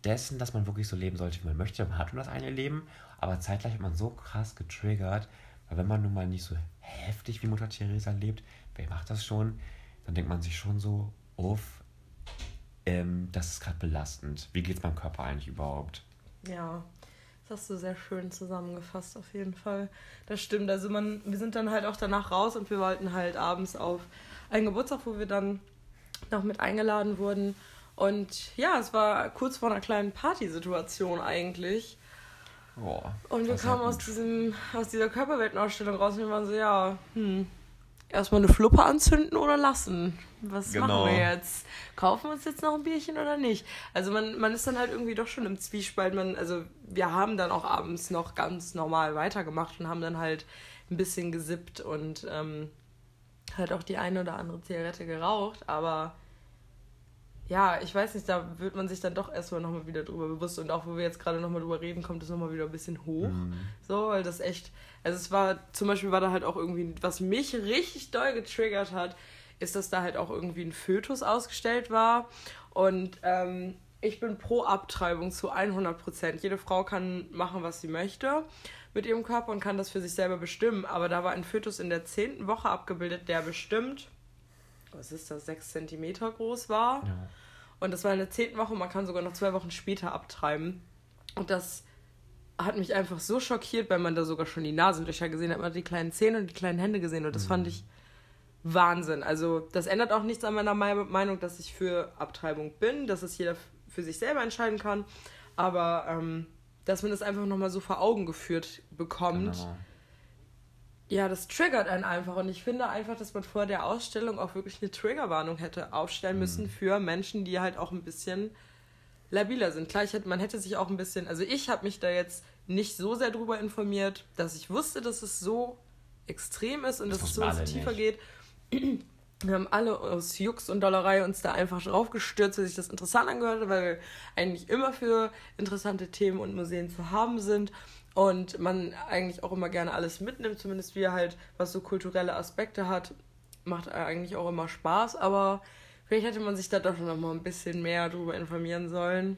dessen, dass man wirklich so leben sollte, wie man möchte. Man hat nur das eine Leben, aber zeitgleich wird man so krass getriggert, weil wenn man nun mal nicht so heftig wie Mutter Teresa lebt, wer macht das schon, dann denkt man sich schon so, uff, ähm, das ist gerade belastend. Wie geht's meinem Körper eigentlich überhaupt? Ja, das hast du sehr schön zusammengefasst, auf jeden Fall. Das stimmt. Also man, wir sind dann halt auch danach raus und wir wollten halt abends auf einen Geburtstag, wo wir dann noch mit eingeladen wurden. Und ja, es war kurz vor einer kleinen Partysituation eigentlich. Boah, Und wir kamen aus, gut. diesem, aus dieser Körperweltenausstellung raus und wir waren so, ja, hm, erstmal eine Fluppe anzünden oder lassen? Was Genau. machen wir jetzt? Kaufen wir uns jetzt noch ein Bierchen oder nicht? Also man, man ist dann halt irgendwie doch schon im Zwiespalt. Man, also wir haben dann auch abends noch ganz normal weitergemacht und haben dann halt ein bisschen gesippt und ähm, halt auch die eine oder andere Zigarette geraucht, aber ja, ich weiß nicht, da wird man sich dann doch erstmal nochmal wieder drüber bewusst. Und auch wo wir jetzt gerade nochmal drüber reden, kommt es nochmal wieder ein bisschen hoch. Mhm. So, weil das echt, also es war, zum Beispiel war da halt auch irgendwie, was mich richtig doll getriggert hat, ist, dass da halt auch irgendwie ein Fötus ausgestellt war. Und ähm, ich bin pro Abtreibung zu 100 Prozent. Jede Frau kann machen, was sie möchte mit ihrem Körper und kann das für sich selber bestimmen. Aber da war ein Fötus in der zehnten Woche abgebildet, der bestimmt, was ist das, sechs Zentimeter groß war. Ja. Und das war in der zehnten Woche, man kann sogar noch zwei Wochen später abtreiben. Und das hat mich einfach so schockiert, weil man da sogar schon die Nasenlöcher gesehen hat, man hat die kleinen Zähne und die kleinen Hände gesehen. Und das fand ich Wahnsinn. Also das ändert auch nichts an meiner Me- Meinung, dass ich für Abtreibung bin, dass es jeder für sich selber entscheiden kann. Aber ähm, dass man das einfach nochmal so vor Augen geführt bekommt, Genau. Ja, das triggert einen einfach. Und ich finde einfach, dass man vor der Ausstellung auch wirklich eine Triggerwarnung hätte aufstellen müssen für Menschen, die halt auch ein bisschen labiler sind. Klar, ich hätte, man hätte sich auch ein bisschen, also ich habe mich da jetzt nicht so sehr drüber informiert, dass ich wusste, dass es so extrem ist und Das dass es so ins tiefer nicht. geht. Wir haben alle aus Jux und Dollerei uns da einfach drauf gestürzt, weil sich das interessant angehört weil wir eigentlich immer für interessante Themen und Museen zu haben sind und man eigentlich auch immer gerne alles mitnimmt, zumindest wir halt, was so kulturelle Aspekte hat, macht eigentlich auch immer Spaß, aber vielleicht hätte man sich da doch noch mal ein bisschen mehr drüber informieren sollen.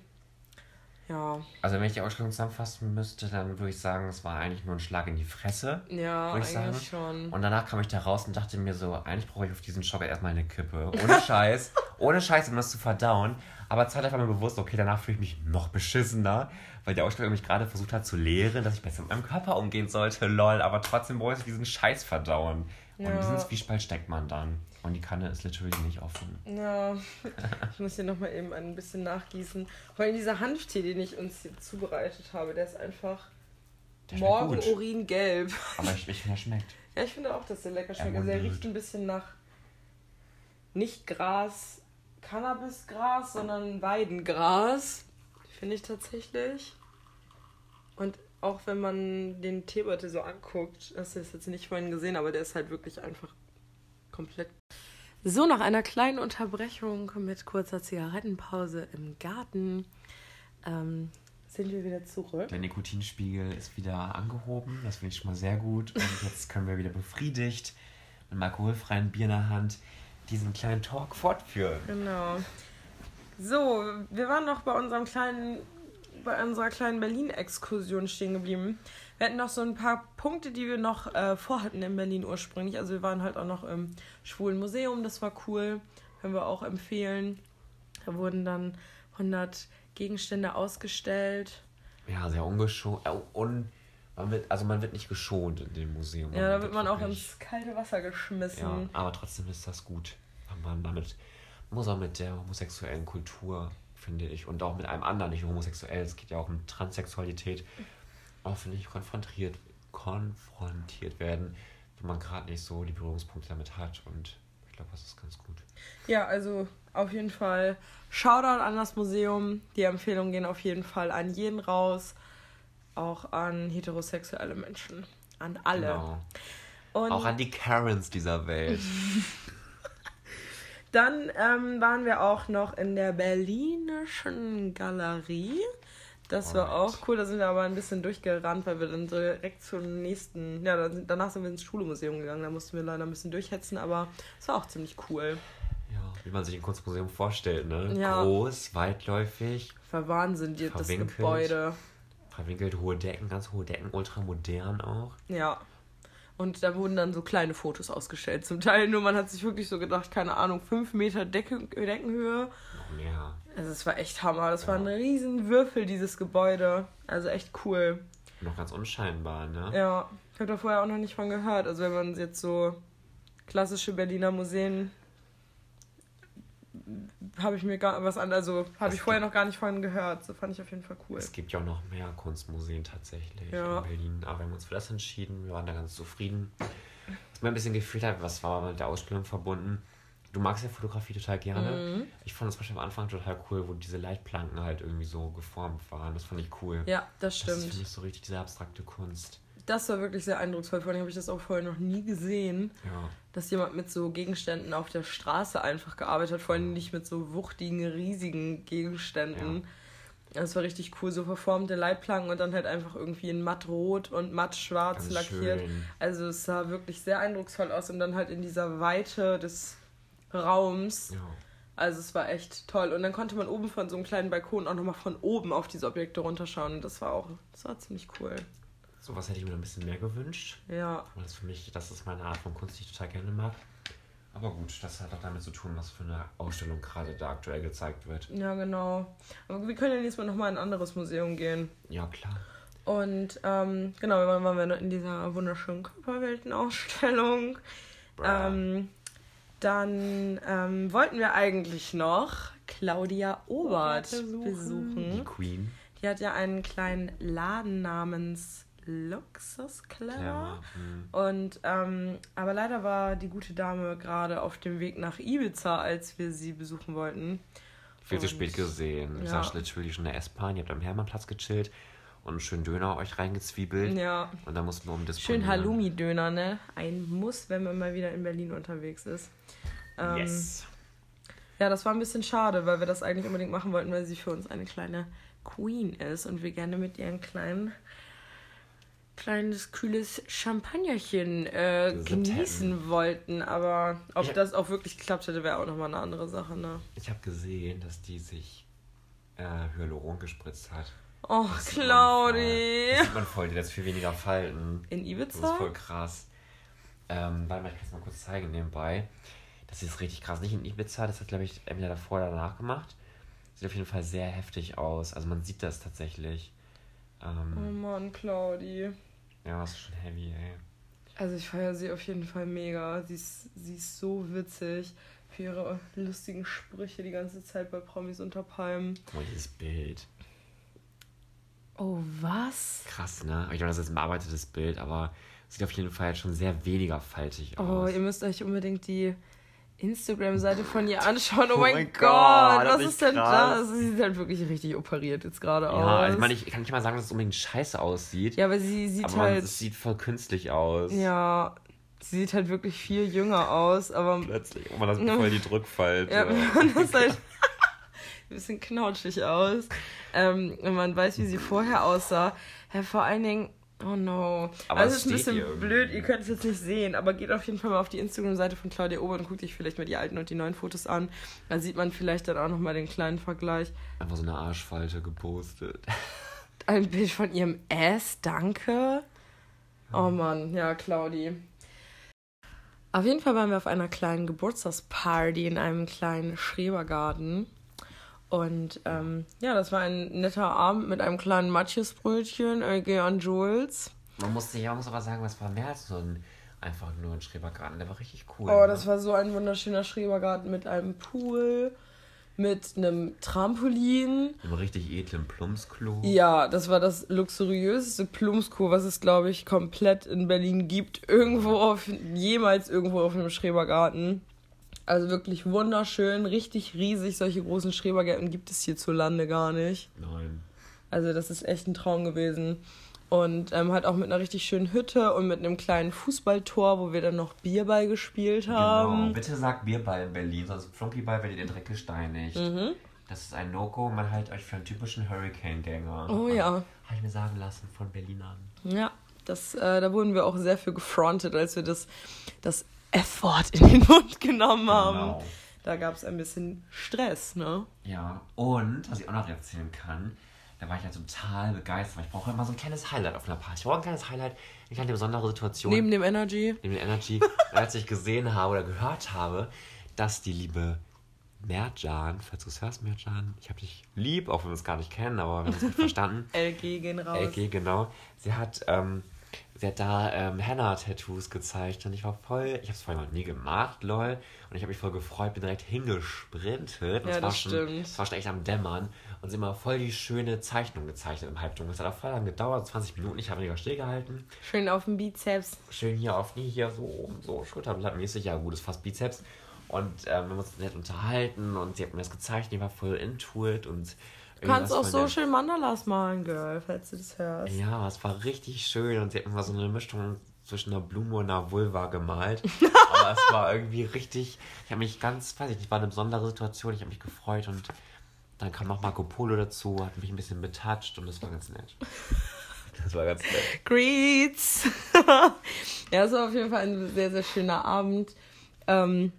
Ja, Also wenn ich die Ausstellung zusammenfassen müsste, dann würde ich sagen, es war eigentlich nur ein Schlag in die Fresse. ja, eigentlich sagen. schon. Und danach kam ich da raus und dachte mir so, eigentlich brauche ich auf diesen Schock erstmal eine Kippe. Ohne Scheiß. ohne Scheiß, um das zu verdauen. Aber zeitgleich war mir bewusst, okay, danach fühle ich mich noch beschissener, weil die Ausstellung mich gerade versucht hat zu lehren, dass ich besser mit meinem Körper umgehen sollte, lol. Aber trotzdem brauche ich diesen Scheiß verdauen. Und Ja. diesen Zwiespalt steckt man dann. Und die Kanne ist literally nicht offen. Ja, ich muss hier nochmal eben ein bisschen nachgießen. Vor allem dieser Hanftee, den ich uns hier zubereitet habe, der ist einfach Der. Morgenurin-gelb. Aber ich, ich finde, er schmeckt. Ja, ich finde auch, dass der lecker schmeckt. Ja, Also er riecht ein bisschen nach nicht Gras, Cannabisgras, sondern Weidengras. Finde ich tatsächlich. Und auch wenn man den Teebeutel so anguckt, hast du das jetzt nicht vorhin gesehen, aber der ist halt wirklich einfach komplett. So, nach einer kleinen Unterbrechung mit kurzer Zigarettenpause im Garten ähm, sind wir wieder zurück. Der Nikotinspiegel ist wieder angehoben. Das finde ich schon mal sehr gut. Und jetzt können wir wieder befriedigt mit einem alkoholfreien Bier in der Hand diesen kleinen Talk fortführen. Genau. So, wir waren noch bei unserem kleinen, bei unserer kleinen Berlin-Exkursion stehen geblieben. Wir hatten noch so ein paar Punkte, die wir noch äh, vorhatten in Berlin ursprünglich. Also wir waren halt auch noch im Schwulen Museum, das war cool. Können wir auch empfehlen. Da wurden dann 100 Gegenstände ausgestellt. Ja, sehr ungeschont. Äh, und man wird, also man wird nicht geschont in dem Museum. Ja, da wird man auch ins kalte Wasser geschmissen. Ja, aber trotzdem ist das gut. Weil Man damit muss auch mit der homosexuellen Kultur, finde ich, und auch mit einem anderen, nicht homosexuell, es geht ja auch um Transsexualität, auch, finde ich, konfrontiert, konfrontiert werden, wenn man gerade nicht so die Berührungspunkte damit hat. Und ich glaube, das ist ganz gut. Ja, also auf jeden Fall Shoutout an das Museum. Die Empfehlungen gehen auf jeden Fall an jeden raus. Auch an heterosexuelle Menschen. An alle. Genau. Und Auch an die Karens dieser Welt. dann ähm, waren wir auch noch in der Berlinischen Galerie. Das war Alright. auch cool. Da sind wir aber ein bisschen durchgerannt, weil wir dann direkt zum nächsten. Ja, dann, danach sind wir ins Schule-Museum gegangen. Da mussten wir leider ein bisschen durchhetzen, aber es war auch ziemlich cool. Ja, wie man sich ein Kunstmuseum vorstellt, ne? Ja. Groß, weitläufig, Verwahnsinniert das. Gebäude. verwinkelt, hohe Decken, ganz hohe Decken, ultramodern auch. Ja. Und da wurden dann so kleine Fotos ausgestellt. Zum Teil nur, man hat sich wirklich so gedacht, keine Ahnung, 5 Meter Decke, Deckenhöhe. Noch mehr. Also es war echt Hammer. Das war ein Ja. riesen Würfel, dieses Gebäude. Also echt cool. Noch ganz unscheinbar, ne? Ja, ich habe da vorher auch noch nicht von gehört. Also wenn man jetzt so klassische Berliner Museen habe ich mir gar was an, also habe ich vorher noch gar nicht von gehört. So fand ich auf jeden Fall cool. Es gibt ja auch noch mehr Kunstmuseen tatsächlich Ja. in Berlin. Aber wir haben uns für das entschieden. Wir waren da ganz zufrieden. Was mir ein bisschen gefehlt hat, was war mit der Ausstellung verbunden. Du magst ja Fotografie total gerne. Mhm. Ich fand das zum Beispiel am Anfang total cool, wo diese Leitplanken halt irgendwie so geformt waren. Das fand ich cool. Ja, das Das ist für stimmt. mich so richtig diese abstrakte Kunst. Das war wirklich sehr eindrucksvoll. Vor allem habe ich das auch vorher noch nie gesehen. Ja. dass jemand mit so Gegenständen auf der Straße einfach gearbeitet hat, vor allem nicht mit so wuchtigen, riesigen Gegenständen. Das war richtig cool, so verformte Leitplanken und dann halt einfach irgendwie in mattrot und mattschwarz lackiert. schön. Also es sah wirklich sehr eindrucksvoll aus und dann halt in dieser Weite des Raums Ja. Also es war echt toll. Und dann konnte man oben von so einem kleinen Balkon auch nochmal von oben auf diese Objekte runterschauen. Und das war auch, das war ziemlich cool. Sowas hätte ich mir ein bisschen mehr gewünscht. Ja. Aber das ist für mich, das ist meine Art von Kunst, die ich total gerne mag. Aber gut, das hat auch damit zu tun, was für eine Ausstellung gerade da aktuell gezeigt wird. Ja, genau. Aber wir können ja nächstes Mal nochmal in ein anderes Museum gehen. Ja, klar. Und ähm, genau, wir waren wir in dieser wunderschönen Körperweltenausstellung. Ähm, dann ähm, wollten wir eigentlich noch Claudia Obert besuchen. besuchen. Die Queen. Die hat ja einen kleinen Laden namens Luxus Clever. Clever, hm. Und ähm, aber leider war die gute Dame gerade auf dem Weg nach Ibiza, als wir sie besuchen wollten. Viel zu spät gesehen. Ich Ja. saß literally schon in der S-Bahn, ihr habt am Hermannplatz gechillt und einen schönen Döner euch reingezwiebelt. Ja, Und dann mussten wir um das schön Halloumi-Döner, ne? Ein Muss, wenn man mal wieder in Berlin unterwegs ist. Ähm, Yes. Ja, das war ein bisschen schade, weil wir das eigentlich unbedingt machen wollten, weil sie für uns eine kleine Queen ist und wir gerne mit ihr ein klein, kleines, kühles Champagnerchen äh, genießen hätten. wollten. Aber ob Ja. das auch wirklich geklappt hätte, wäre auch nochmal eine andere Sache, ne? Ich habe gesehen, dass die sich äh, Hyaluron gespritzt hat. Oh, Das man Claudi. voll. Das sieht man voll, die hat viel weniger Falten. In Das ist Ibiza? voll krass. Ähm, warte mal, ich kann es mal kurz zeigen nebenbei. Das ist richtig krass. Nicht in Ibiza, das hat, glaube ich, entweder davor oder danach gemacht. Sieht auf jeden Fall sehr heftig aus. Also man sieht das tatsächlich. Oh Ähm, Mann, Claudi. Ja, das ist schon heavy, ey. Also ich feiere sie auf jeden Fall mega. Sie ist, sie ist so witzig für ihre lustigen Sprüche die ganze Zeit bei Promis unter Palmen. Oh, dieses Bild. Oh, was? Krass, ne? Ich glaube, das ist ein bearbeitetes Bild, aber sieht auf jeden Fall schon sehr weniger faltig Oh, aus. ihr müsst euch unbedingt die Instagram-Seite von ihr anschauen. Oh, Oh mein mein Gott, Gott, das was ist denn krass. das? Sie sieht halt wirklich richtig operiert jetzt gerade aus. ja, ich meine, ich kann nicht mal sagen, dass es unbedingt scheiße aussieht. ja, aber sie sieht aber halt. es sieht voll künstlich aus. Ja, sie sieht halt wirklich viel jünger aus, aber Plötzlich. Oh man, das voll die Drückfalte. Ja, man ist halt ein bisschen knautschig aus. Ähm, wenn man weiß, wie sie vorher aussah. Ja, vor allen Dingen, oh no. Aber also es ist ein bisschen irgendwie. blöd, ihr könnt es jetzt nicht sehen, aber geht auf jeden Fall mal auf die Instagram-Seite von Claudia Ober und guckt euch vielleicht mal die alten und die neuen Fotos an. Da sieht man vielleicht dann auch nochmal den kleinen Vergleich. Einfach so eine Arschfalte gepostet. Ein Bild von ihrem Ass, danke. Oh Mann, ja, Claudi. Auf jeden Fall waren wir auf einer kleinen Geburtstagsparty in einem kleinen Schrebergarten. Und ähm, ja, das war ein netter Abend mit einem kleinen Matjesbrötchen, LG an Jules. Man muss, ja, muss aber sagen, es war mehr als so ein einfach nur ein Schrebergarten. Der war richtig cool. Oh, ne? das war so ein wunderschöner Schrebergarten mit einem Pool, mit einem Trampolin. Ein richtig edlen Plumpsklo. Ja, das war das luxuriöseste Plumpsklo, was es, glaube ich, komplett in Berlin gibt. Irgendwo auf, jemals irgendwo auf einem Schrebergarten. Also wirklich wunderschön, richtig riesig. Solche großen Schrebergärten gibt es hierzulande gar nicht. Nein. Also das ist echt ein Traum gewesen. Und ähm, halt auch mit einer richtig schönen Hütte und mit einem kleinen Fußballtor, wo wir dann noch Bierball gespielt haben. Genau. Bitte sagt Bierball in Berlin, sonst Flunkyball werdet ihr direkt gesteinigt. Mhm. Das ist ein No-Go. Man hält euch für einen typischen Hurricane-Gänger. Oh ja. Habe ich mir sagen lassen von Berlinern. Ja, das, äh, da wurden wir auch sehr für gefrontet, als wir das, das F-Wort in den Mund genommen haben. Genau. Da gab es ein bisschen Stress, ne? Ja, und was ich auch noch erzählen kann, da war ich ja total begeistert. weil Ich brauche immer so ein kleines Highlight auf einer Party. Ich brauche ein kleines Highlight, eine kleine besondere Situation. Neben dem Energy. neben der Energy, als ich gesehen habe oder gehört habe, dass die liebe Merjan, falls du es hörst, Merjan, ich habe dich lieb, auch wenn wir es gar nicht kennen, aber wir haben es gut verstanden. LG gehen raus. LG, genau. Sie hat, ähm, sie hat da ähm, Henna-Tattoos gezeigt und ich war voll, ich habe es vorher noch nie gemacht, lol. Und ich habe mich voll gefreut, bin direkt hingesprintet. Und Ja, es war das schon, stimmt. Es war schon echt am Dämmern. Und sie hat mal voll die schöne Zeichnung gezeichnet im Halbdunkel. Es hat auch voll lang gedauert, 20 Minuten. Ich habe mega stillgehalten. Schön auf dem Bizeps. Schön hier auf Knie, hier so oben, so schulterblattmäßig. Ja, gut, ist fast Bizeps. Und ähm, wir haben uns nett unterhalten und sie hat mir das gezeichnet. Ich war voll into it und Du kannst auch so schön Mandalas malen, Girl, falls du das hörst. ja, es war richtig schön und sie hat mir mal so eine Mischung zwischen einer Blume und einer Vulva gemalt. Aber es war irgendwie richtig. Ich habe mich ganz, weiß ich nicht, war eine besondere Situation. Ich habe mich gefreut und dann kam noch Marco Polo dazu, hat mich ein bisschen betatscht und das war ganz nett. Das war ganz nett. Greets! ja, es war auf jeden Fall ein sehr, sehr schöner Abend. Ähm,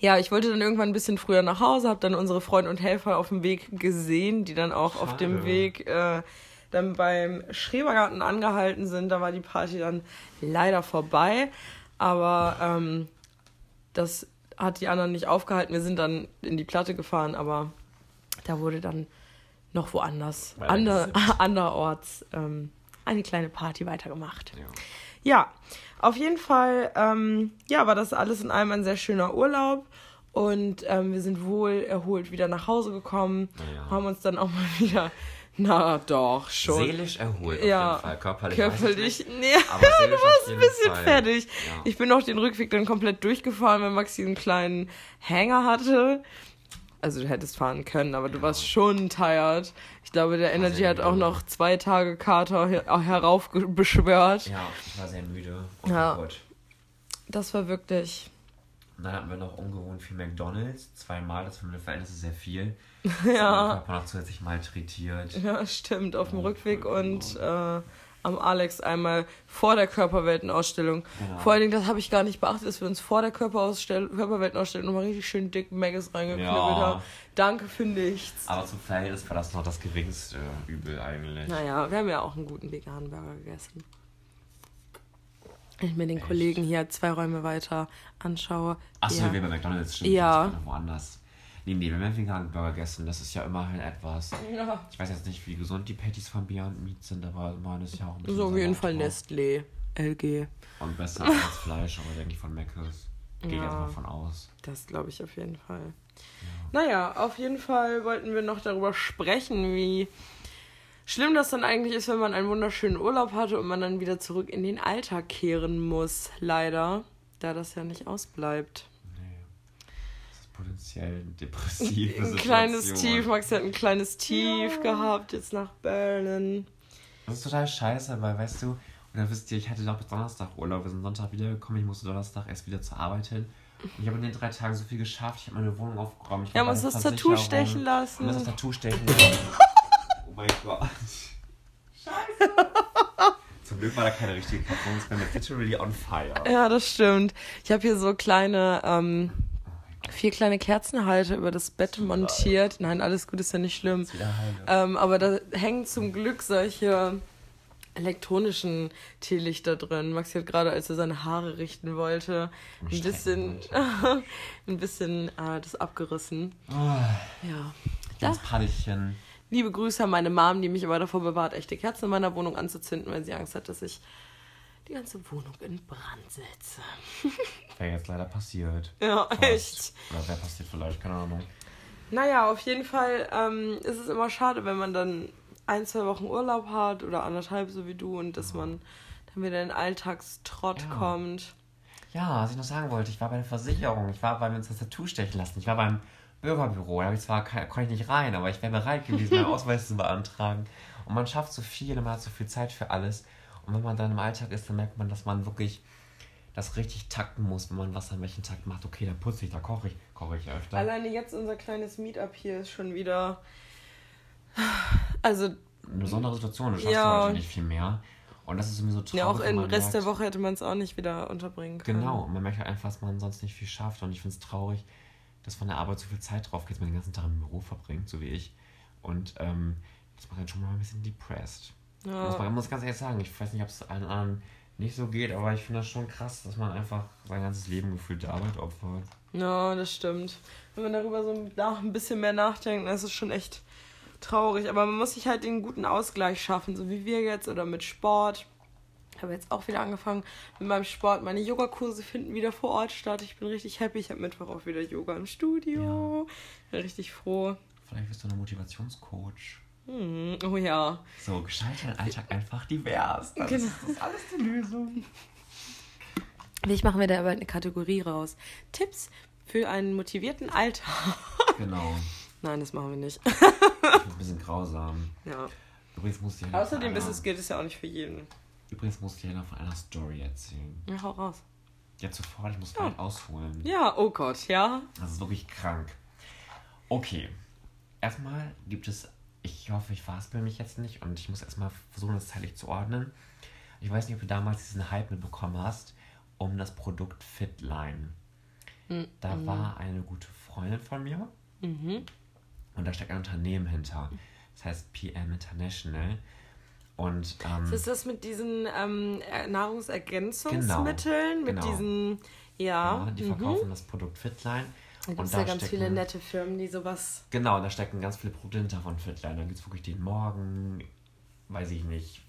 ja, ich wollte dann irgendwann ein bisschen früher nach Hause, habe dann unsere Freunde und Helfer auf dem Weg gesehen, die dann auch auf dem Schade. Weg äh, dann beim Schrebergarten angehalten sind. Da war die Party dann leider vorbei, aber ähm, das hat die anderen nicht aufgehalten. Wir sind dann in die Platte gefahren, aber da wurde dann noch woanders, ander, anderorts, ähm, eine kleine Party weitergemacht. Ja. Ja, auf jeden Fall, ähm, ja, war das alles in allem ein sehr schöner Urlaub und ähm, wir sind wohl erholt wieder nach Hause gekommen, Naja. haben uns dann auch mal wieder, na doch, schon. Seelisch erholt Ja, auf jeden Fall. Körperlich. Körperlich, nee, du warst ein bisschen Fall. fertig. Ja. Ich bin auch den Rückweg dann komplett durchgefahren, weil Maxi einen kleinen Hänger hatte. Also du hättest fahren können, aber du warst schon tired. Ich glaube, der Energy hat auch noch zwei Tage Kater her heraufbeschwört. Ja, ich war sehr müde. Oh Ja. Gott. Das war wirklich, Und dann hatten wir noch ungewohnt viel McDonalds. Zweimal, das für meine Verhältnisse sehr viel. Ja, Körper noch zusätzlich malträtiert. ja, stimmt, auf dem Rückweg voll und äh, am Alex einmal vor der Körperweltenausstellung. Genau. Vor allen Dingen, das habe ich gar nicht beachtet, dass wir uns vor der Körperweltenausstellung nochmal richtig schön dick Maggis reingeknibbelt Ja. haben. Danke für nichts. Aber zum Verhältnis war das noch das geringste Übel eigentlich. Naja, wir haben ja auch einen guten veganen Burger gegessen. Wenn ich mir den Echt? Kollegen hier zwei Räume weiter anschaue. Achso, ja. wir bei McDonalds stimmt. Ja. Das war noch woanders. Nee, nee, wir veganen Burger gegessen, das ist ja immerhin etwas. ja. Ich weiß jetzt nicht, wie gesund die Patties von Beyond Meat sind, aber immerhin ist ja auch ein bisschen. So auf jeden Fall. Nestlé, LG. Und besser als Fleisch, aber denke ich von Mc's. Gehe ich Ja. jetzt mal von aus. Das glaube ich auf jeden Fall. Naja, auf jeden Fall wollten wir noch darüber sprechen, wie schlimm das dann eigentlich ist, wenn man einen wunderschönen Urlaub hatte und man dann wieder zurück in den Alltag kehren muss. Leider, da das ja nicht ausbleibt. Nee. Das ist potenziell depressive Ein kleines Situation. Tief, Max hat ein kleines Tief gehabt, jetzt nach Berlin. Das ist total scheiße, weil weißt du, oder wisst ihr, ich hatte doch bis Donnerstag Urlaub, wir sind Sonntag wiedergekommen, ich musste Donnerstag erst wieder zur Arbeit hin. Und ich habe in den drei Tagen so viel geschafft, ich habe meine Wohnung aufgeräumt. Ich bei uns der das Tattoo stechen lassen. Und das Tattoo stechen lassen. oh mein Gott. Scheiße. Zum Glück war da keine richtige Kappung, ich bin literally on fire. Ja, das stimmt. Ich habe hier so kleine, ähm, vier kleine Kerzenhalter über das Bett montiert. Nein, alles gut, ist ja nicht schlimm. Ähm, aber da hängen zum Glück solche elektronischen Teelichter drin. Maxi hat gerade, als er seine Haare richten wollte, ein bisschen, ein bisschen äh, das abgerissen. Oh, Ja. das Paddelchen. Liebe Grüße an meine Mom, die mich aber davor bewahrt, echte Kerzen in meiner Wohnung anzuzünden, weil sie Angst hat, dass ich die ganze Wohnung in Brand setze. Wäre jetzt leider passiert. Ja, Fast. echt. Oder wäre passiert vielleicht, keine Ahnung. Naja, auf jeden Fall ähm, ist es immer schade, wenn man dann ein, zwei Wochen Urlaub hat oder anderthalb, so wie du, und dass man dann wieder in den Alltagstrott Ja. kommt. Ja, was ich noch sagen wollte, ich war bei der Versicherung, ich war, weil wir uns das Tattoo stechen lassen, ich war beim Bürgerbüro, da ich zwar konnte ich nicht rein, aber ich wäre bereit gewesen, meinen Ausweis zu beantragen. Und man schafft so viel man hat so viel Zeit für alles. Und wenn man dann im Alltag ist, dann merkt man, dass man wirklich das richtig takten muss, wenn man was an welchem Tag macht. Okay, da putze ich, da koche ich, koche ich öfter. Alleine jetzt unser kleines Meetup hier ist schon wieder. Also, Eine besondere Situation, du schaffst Ja. heute nicht viel mehr. Und das ist irgendwie so traurig. ja, auch im Rest der merkt- Woche hätte man es auch nicht wieder unterbringen können. Genau, und man merkt halt einfach, dass man sonst nicht viel schafft. Und ich finde es traurig, dass von der Arbeit so viel Zeit drauf geht, dass man den ganzen Tag im Büro verbringt, so wie ich. Und ähm, das macht dann schon mal ein bisschen depressed. Ja. man muss ganz ehrlich sagen, ich weiß nicht, ob es allen anderen nicht so geht, aber ich finde das schon krass, dass man einfach sein ganzes Leben gefühlt der Arbeit opfert. ja, das stimmt. Wenn man darüber so nach, ein bisschen mehr nachdenkt, dann ist es schon echt traurig. Aber man muss sich halt den guten Ausgleich schaffen, so wie wir jetzt oder mit Sport. Ich habe jetzt auch wieder angefangen mit meinem Sport. Meine Yogakurse finden wieder vor Ort statt. Ich bin richtig happy. Ich habe Mittwoch auch wieder Yoga im Studio. Bin richtig froh. Vielleicht bist du eine Motivationscoach. Hm, oh ja. So, gestalte deinen Alltag einfach divers. Das Genau. ist das ist alles die Lösung. Vielleicht machen wir da aber eine Kategorie raus. Tipps für einen motivierten Alltag. Genau. Nein, das machen wir nicht. Ich bin ein bisschen grausam. Ja. Übrigens musste ich ja Außerdem ist einer- es gilt es ja auch nicht für jeden. Übrigens musste ich ja noch von einer Story erzählen. Ja, hau raus. Jetzt sofort, ich muss weit ausholen. Ja, oh Gott, ja. Das ist wirklich krank. Okay. Erstmal gibt es, ich hoffe, ich verhaspel mich jetzt nicht und ich muss erstmal versuchen, das zeitlich zu ordnen. Ich weiß nicht, ob du damals diesen Hype mitbekommen hast um das Produkt Fitline. Mhm. Da war eine gute Freundin von mir. Mhm. Und da steckt ein Unternehmen hinter. Das heißt PM International. Und ähm, Ist das mit diesen ähm, äh, Nahrungsergänzungsmitteln? Mit Genau. diesen, ja. ja, die mhm. verkaufen das Produkt Fitline. Da gibt und es ja ganz stecken- viele nette Firmen, die sowas. Genau, da stecken ganz viele Produkte hinter von Fitline. Da gibt es wirklich den Morgen, weiß ich nicht,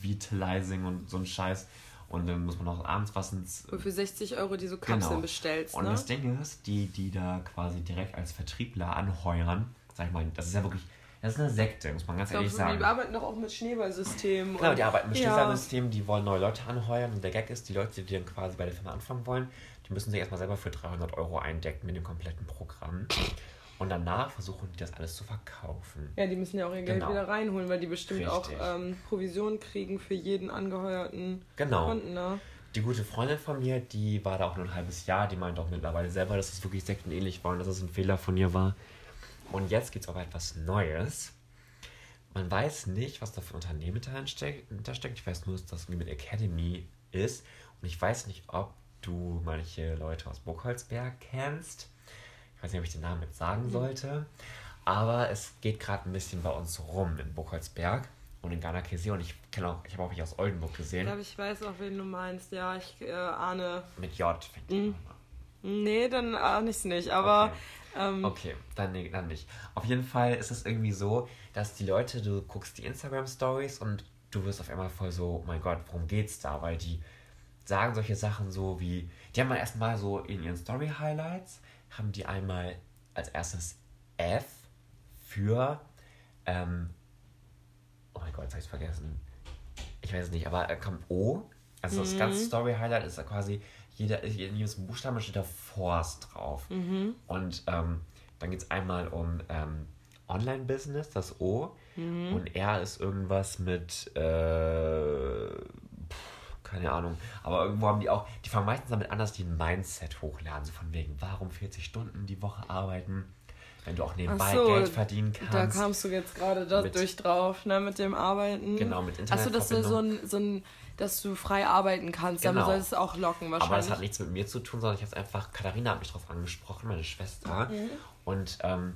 Vitalizing und so ein Scheiß. Und dann muss man auch abends was ins. Wo für 60 Euro die so Kapseln Genau. bestellst. Und ne? das Ding ist, die, die da quasi direkt als Vertriebler anheuern, sag ich mal, das ist ja wirklich, das ist eine Sekte, muss man ganz Ich ehrlich so, sagen. die arbeiten doch auch mit Schneeballsystemen. Genau, und- die arbeiten mit ja. Schließersystemen, die wollen neue Leute anheuern und der Gag ist, die Leute, die dann quasi bei der Firma anfangen wollen, die müssen sich erstmal selber für 300 Euro eindecken mit dem kompletten Programm. Und danach versuchen die das alles zu verkaufen. Ja, die müssen ja auch ihr Geld Genau. wieder reinholen, weil die bestimmt auch Richtig. ähm, Provision kriegen für jeden angeheuerten Genau. Kunden, ne? Die gute Freundin von mir, die war da auch nur ein halbes Jahr, die meint auch mittlerweile selber, dass es wirklich sektenähnlich war und dass es ein Fehler von ihr war. Und jetzt gibt es aber etwas Neues. Man weiß nicht, was da für ein Unternehmen dahinter steckt. Ich weiß nur, dass das mit Academy ist. Und ich weiß nicht, ob du manche Leute aus Burgholzberg kennst. Ich weiß nicht, ob ich den Namen jetzt sagen sollte. Aber es geht gerade ein bisschen bei uns rum in Burgholzberg und in Ghana Kese. Und ich kenne auch, ich habe auch welche aus Oldenburg Ich gesehen. glaube, ich weiß auch, wen du meinst. Ja, ich äh, ahne. Mit J fängt Mhm. an. Nee, dann ahne ich es nicht. Aber Okay. ähm, Okay, dann, nee, dann nicht. Auf jeden Fall ist es irgendwie so, dass die Leute, du guckst die Instagram-Stories und du wirst auf einmal voll so, oh mein Gott, worum geht's da? Weil die sagen solche Sachen so wie, die haben mal erstmal so in ihren Story-Highlights, haben die einmal als erstes F für, ähm, oh mein Gott, jetzt hab ich's vergessen. Ich weiß es nicht, aber äh, kommt O. Also das ganze Story-Highlight ist ja quasi, jeder, in jedem Buchstaben steht da Force drauf. Und ähm, dann geht es einmal um ähm, Online-Business, das O. Und R ist irgendwas mit, äh, keine Ahnung. Aber irgendwo haben die auch, die fangen meistens damit an, dass die ein Mindset hochladen. So von wegen, warum 40 Stunden die Woche arbeiten, wenn du auch nebenbei so, Geld verdienen da kannst. kamst du jetzt gerade dadurch drauf, ne, mit dem Arbeiten. Genau, mit Achso, dass du so ein, so ein, dass du frei arbeiten kannst. Damit Genau. soll es auch locken Aber das wahrscheinlich. hat nichts mit mir zu tun, sondern ich habe einfach, Katharina hat mich drauf angesprochen, meine Schwester. Mhm. Und ähm,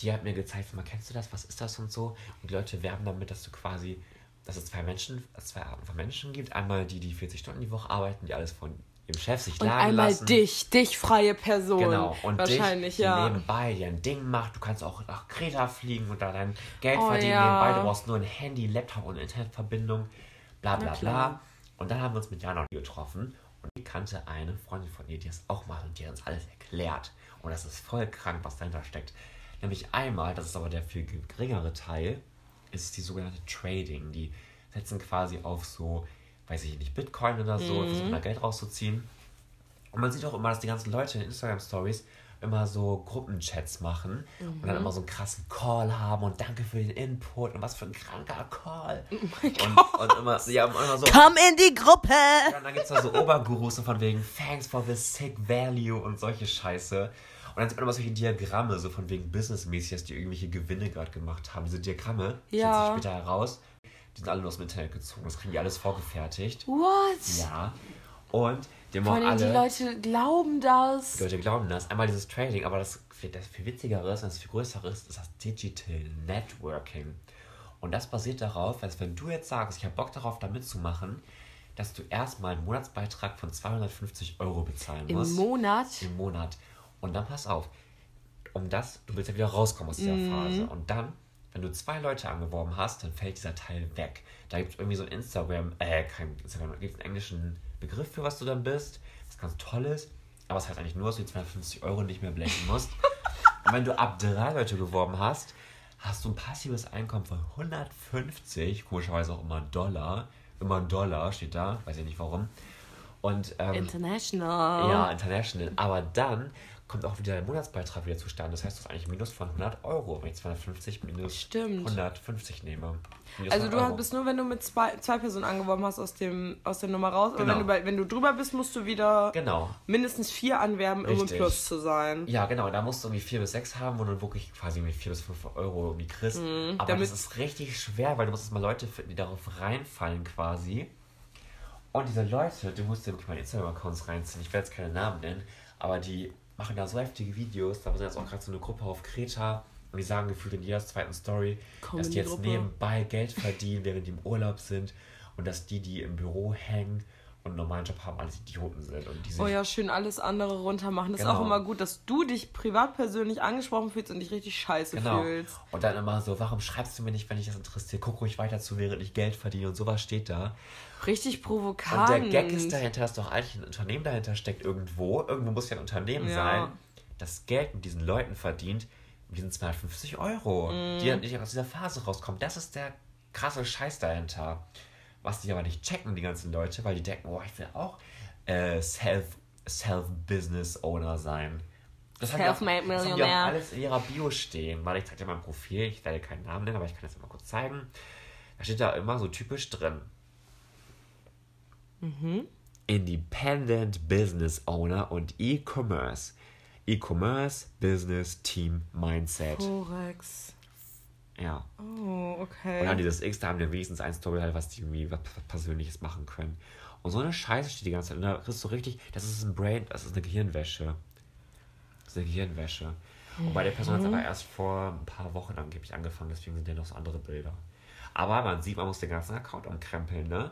die hat mir gezeigt, mal kennst du das, was ist das und so. Und die Leute werben damit, dass du quasi, dass es zwei Menschen, zwei Arten von Menschen gibt. Einmal die, die 40 Stunden die Woche arbeiten, die alles von ihrem Chef sich Und laden einmal lassen. dich, dich freie Person. Genau, und wahrscheinlich, dich, die ja. nebenbei dir ein Ding macht. Du kannst auch nach Kreta fliegen und da dein Geld Oh, verdienen ja. nebenbei. Du brauchst nur ein Handy, Laptop und Internetverbindung, bla bla bla. Und dann haben wir uns mit Jana getroffen und die kannte eine Freundin von ihr, die das auch macht und die hat uns alles erklärt. Und das ist voll krank, was dahinter steckt. Nämlich einmal, das ist aber der viel geringere Teil, ist die sogenannte Trading. Die setzen quasi auf so, weiß ich nicht, Bitcoin oder so, versuchen da Geld rauszuziehen. Und man sieht auch immer, dass die ganzen Leute in Instagram-Stories immer so Gruppenchats machen und dann immer so einen krassen Call haben und danke für den Input und was für ein kranker Call. und, und immer, ja, und immer so. Komm in die Gruppe! Ja, und dann gibt es da so Obergurus so von wegen Thanks for the sick value und solche Scheiße. Und dann sieht man immer solche Diagramme, so von wegen businessmäßig, dass die irgendwelche Gewinne gerade gemacht haben. Diese Diagramme, Ja. stellt sich später heraus, die sind alle nur aus dem Internet gezogen. Das kriegen die alles vorgefertigt. What? Ja. Und dem auch allem die alle. Leute glauben das. Die Leute glauben das. Einmal dieses Trading, aber das, das viel witzigere ist und das viel größere ist, ist das Digital Networking. Und das basiert darauf, dass wenn du jetzt sagst, ich habe Bock darauf, da mitzumachen, dass du erstmal einen Monatsbeitrag von 250 Euro bezahlen Im musst. Monat? Im Monat. Und dann pass auf, um das, du willst ja wieder rauskommen aus dieser Mhm. Phase. Und dann, wenn du zwei Leute angeworben hast, dann fällt dieser Teil weg. Da gibt es irgendwie so ein Instagram, äh, kein Instagram, da gibt es einen englischen Begriff für was du dann bist, was ganz toll ist. Aber es heißt eigentlich nur, dass du die 250 Euro nicht mehr blechen musst. Und wenn du ab drei Leute geworben hast, hast du ein passives Einkommen von 150, komischerweise auch immer Dollar. Immer ein Dollar steht da, weiß ich nicht warum. Und ähm, International. ja, international. Aber dann kommt auch wieder der Monatsbeitrag wieder zustande. Das heißt, du hast eigentlich Minus von 100 Euro, wenn ich 250 minus Stimmt. 150 nehme. Minus Also 100 du hast, bist nur, wenn du mit zwei, zwei Personen angeworben hast aus, dem, aus der Nummer raus. Aber Genau. wenn du, bei, wenn du drüber bist, musst du wieder Genau. mindestens vier anwerben, um im. Plus zu sein. Ja, genau. Da musst du irgendwie 4 bis 6 haben, wo du wirklich quasi irgendwie 4 bis 5 Euro irgendwie kriegst. Aber Mhm, damit- das ist richtig schwer, weil du musst mal Leute finden, die darauf reinfallen quasi. Und diese Leute, du musst dir wirklich mal Instagram-Accounts reinziehen. Ich werde jetzt keine Namen nennen, aber die machen da so heftige Videos. Da sind jetzt auch gerade so eine Gruppe auf Kreta und die sagen gefühlt in jeder zweiten Story, dass die jetzt Comedy-Gruppe. nebenbei Geld verdienen, während die im Urlaub sind und dass die, die im Büro hängen und einen normalen Job haben, alles Idioten sind. Und die sich Oh ja, schön alles andere runter machen. Das ist auch Genau. immer gut, dass du dich privat persönlich angesprochen fühlst und dich richtig scheiße Genau. fühlst. Und dann immer so, warum schreibst du mir nicht, wenn dich das interessiert? Guck ruhig weiter zu, während ich Geld verdiene und sowas steht da. Richtig Und provokant. der Gag ist dahinter, dass doch eigentlich ein Unternehmen dahinter steckt irgendwo. Irgendwo muss ja ein Unternehmen Ja. sein, das Geld mit diesen Leuten verdient. mit diesen 250 Euro, Mhm. die dann nicht aus dieser Phase rauskommen. Das ist der krasse Scheiß dahinter. Was die aber nicht checken, die ganzen Leute, weil die denken, oh, ich will auch äh, Self, Self-Business-Owner sein. Das haben auch- das haben die auch alles in ihrer Bio stehen. Weil ich zeig dir mal ein Profil, ich werde keinen Namen nennen, aber ich kann das mal kurz zeigen. Da steht da immer so typisch drin. Mhm. Independent Business Owner und E-Commerce. E-Commerce, Business, Team, Mindset. Forex. Ja. Oh, Und dann okay. dieses X, da haben die wenigstens ein Story halt, was die irgendwie was Persönliches machen können. Und so eine Scheiße steht die ganze Zeit. Und da kriegst du richtig, das ist ein Brain, das ist eine Gehirnwäsche. Das ist eine Gehirnwäsche. Und bei der Person hat es aber erst vor ein paar Wochen angeblich angefangen, deswegen sind ja noch so andere Bilder. Aber man sieht, man muss den ganzen Account umkrempeln, ne?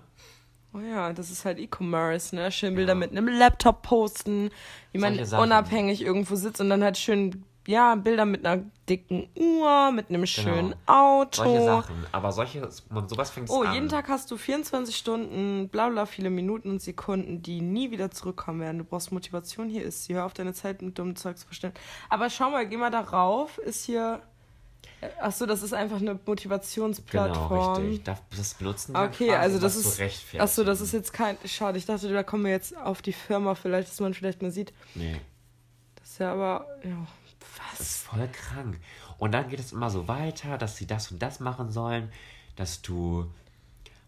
Oh ja, das ist halt E-Commerce, ne? Schön Bilder Ja. mit einem Laptop posten, wie man unabhängig irgendwo sitzt und dann halt schön, ja, Bilder mit einer dicken Uhr, mit einem schönen Auto. Solche Sachen. Aber solche, man, sowas fängt Oh, an. jeden Tag hast du 24 Stunden, bla bla, viele Minuten und Sekunden, die nie wieder zurückkommen werden. Du brauchst Motivation, hier ist sie. Hör auf deine Zeit mit dummen Zeug zu verstellen. Aber schau mal, geh mal darauf, ist hier. Achso, das ist einfach eine Genau, Motivationsplattform. richtig. Das, das benutzen die Okay, quasi, also das ist. Achso, das ist jetzt kein. Schade, ich dachte, da kommen wir jetzt auf die Firma, vielleicht, dass man vielleicht mal sieht. Nee. Das ist ja aber. Ja, was? ist voll krank. Und dann geht es immer so weiter, dass sie das und das machen sollen, dass du.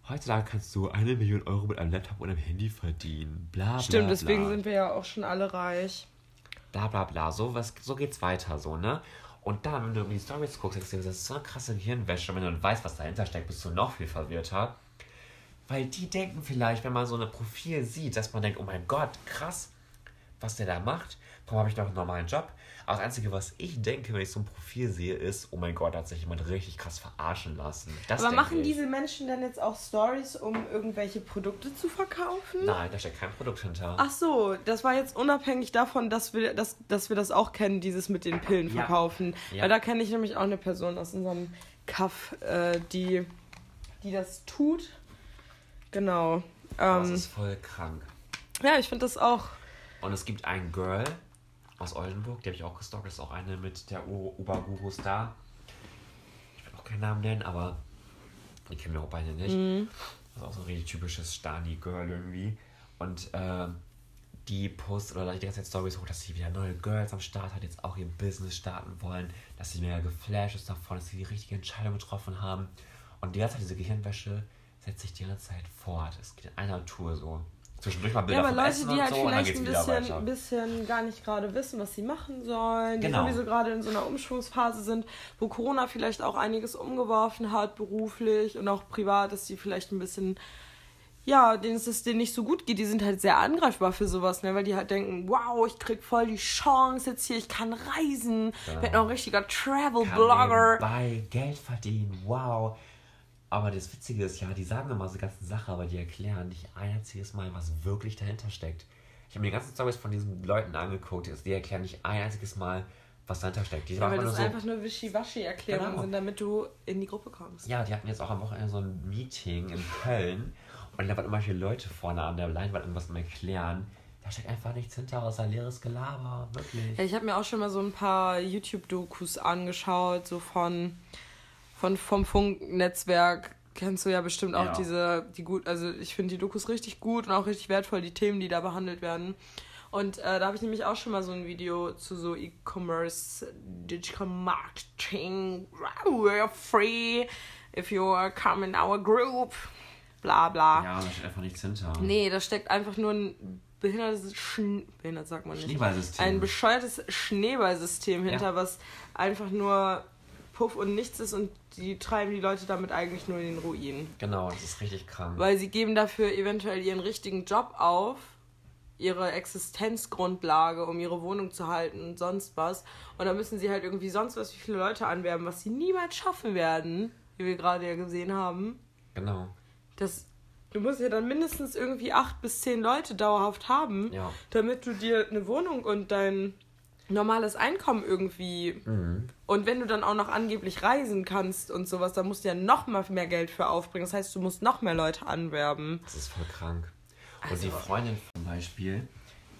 Heutzutage kannst du eine Million Euro mit einem Laptop und einem Handy verdienen. Bla, bla, Stimmt, deswegen bla. sind wir ja auch schon alle reich. Bla bla bla. So, was, so geht's weiter, so, ne? Und dann, wenn du in die Stories guckst, denkst du dir, das ist so eine krasse Gehirnwäsche. Und wenn du dann weißt, was dahinter steckt, bist du noch viel verwirrter. Weil die denken vielleicht, wenn man so ein Profil sieht, dass man denkt, oh mein Gott, krass, was der da macht. Warum habe ich noch einen normalen Job? Aber das Einzige, was ich denke, wenn ich so ein Profil sehe, ist, oh mein Gott, da hat sich jemand richtig krass verarschen lassen. Das Aber machen ich. diese Menschen dann jetzt auch Stories, um irgendwelche Produkte zu verkaufen? Nein, da steckt kein Produkt hinter. Ach so, das war jetzt unabhängig davon, dass wir, dass, dass wir das auch kennen, dieses mit den Pillen Ja. verkaufen. Ja. Weil da kenne ich nämlich auch eine Person aus unserem Kaff, äh, die, die das tut. Genau. das Ähm, ist voll krank. ja, ich finde das auch. Und es gibt ein Girl aus Oldenburg, die habe ich auch gestalkt. Das ist auch eine mit der Uber-Gurus da. Ich will auch keinen Namen nennen, aber die kennen wir auch beide nicht. Mhm. Das ist auch so ein richtig typisches Stani-Girl irgendwie. Und ähm, die postet oder die ganze Zeit Stories hoch, dass sie wieder neue Girls am Start hat, jetzt auch ihr Business starten wollen, dass sie mega geflasht ist davon, dass sie die richtige Entscheidung getroffen haben. Und die ganze Zeit diese Gehirnwäsche setzt sich die ganze Zeit fort. Es geht in einer Tour so. Zwischendurch mal Ja, Bilder aber vom Leute, Essen die halt so vielleicht ein bisschen, bisschen gar nicht gerade wissen, was sie machen sollen, die Genau. sowieso gerade in so einer Umschwungsphase sind, wo Corona vielleicht auch einiges umgeworfen hat, beruflich und auch privat, dass die vielleicht ein bisschen, ja, denen es es denen nicht so gut geht, die sind halt sehr angreifbar für sowas, ne? weil die halt denken, wow, ich krieg voll die Chance jetzt hier, ich kann reisen, Genau. werd noch ein richtiger Travel-Blogger. Geld verdienen, wow. Aber das Witzige ist ja, die sagen immer so ganzen Sache, aber die erklären nicht ein einziges Mal, was wirklich dahinter steckt. Ich habe mir die ganzen Stories von diesen Leuten angeguckt, die erklären nicht ein einziges Mal, was dahinter steckt. Die Ja, weil nur das so, einfach nur Wischiwaschi-Erklärungen Genau. sind, damit du in die Gruppe kommst. ja, die hatten jetzt auch am Wochenende so ein Meeting in Köln und da waren immer viele Leute vorne an der Leinwand irgendwas am erklären. Da steckt einfach nichts hinter, außer leeres Gelaber, wirklich. Ja, ich habe mir auch schon mal so ein paar YouTube-Dokus angeschaut, so von, von vom Funknetzwerk. Kennst du ja bestimmt auch Ja. diese, die gut, also ich finde die Dokus richtig gut und auch richtig wertvoll, die Themen, die da behandelt werden. Und äh, da habe ich nämlich auch schon mal so ein Video zu so E-Commerce, Digital Marketing, we're free if you come in our group, bla bla. Ja, da steht einfach nichts hinter. Nee, da steckt einfach nur ein behindertes Schn behindert sagt man nicht. Schneeballsystem. Ein bescheuertes Schneeballsystem hinter, Ja. was einfach nur Puff und nichts ist und die treiben die Leute damit eigentlich nur in den Ruin. Genau, das ist richtig krank. Weil sie geben dafür eventuell ihren richtigen Job auf, ihre Existenzgrundlage, um ihre Wohnung zu halten und sonst was. Und dann müssen sie halt irgendwie sonst was wie viele Leute anwerben, was sie niemals schaffen werden, wie wir gerade ja gesehen haben. Genau. Das, du musst ja dann mindestens irgendwie acht bis zehn Leute dauerhaft haben, Ja. damit du dir eine Wohnung und dein normales Einkommen irgendwie. Mhm. Und wenn du dann auch noch angeblich reisen kannst und sowas, dann musst du ja noch mal mehr Geld für aufbringen. Das heißt, du musst noch mehr Leute anwerben. Das ist voll krank. Und Also- die Freundin zum Beispiel,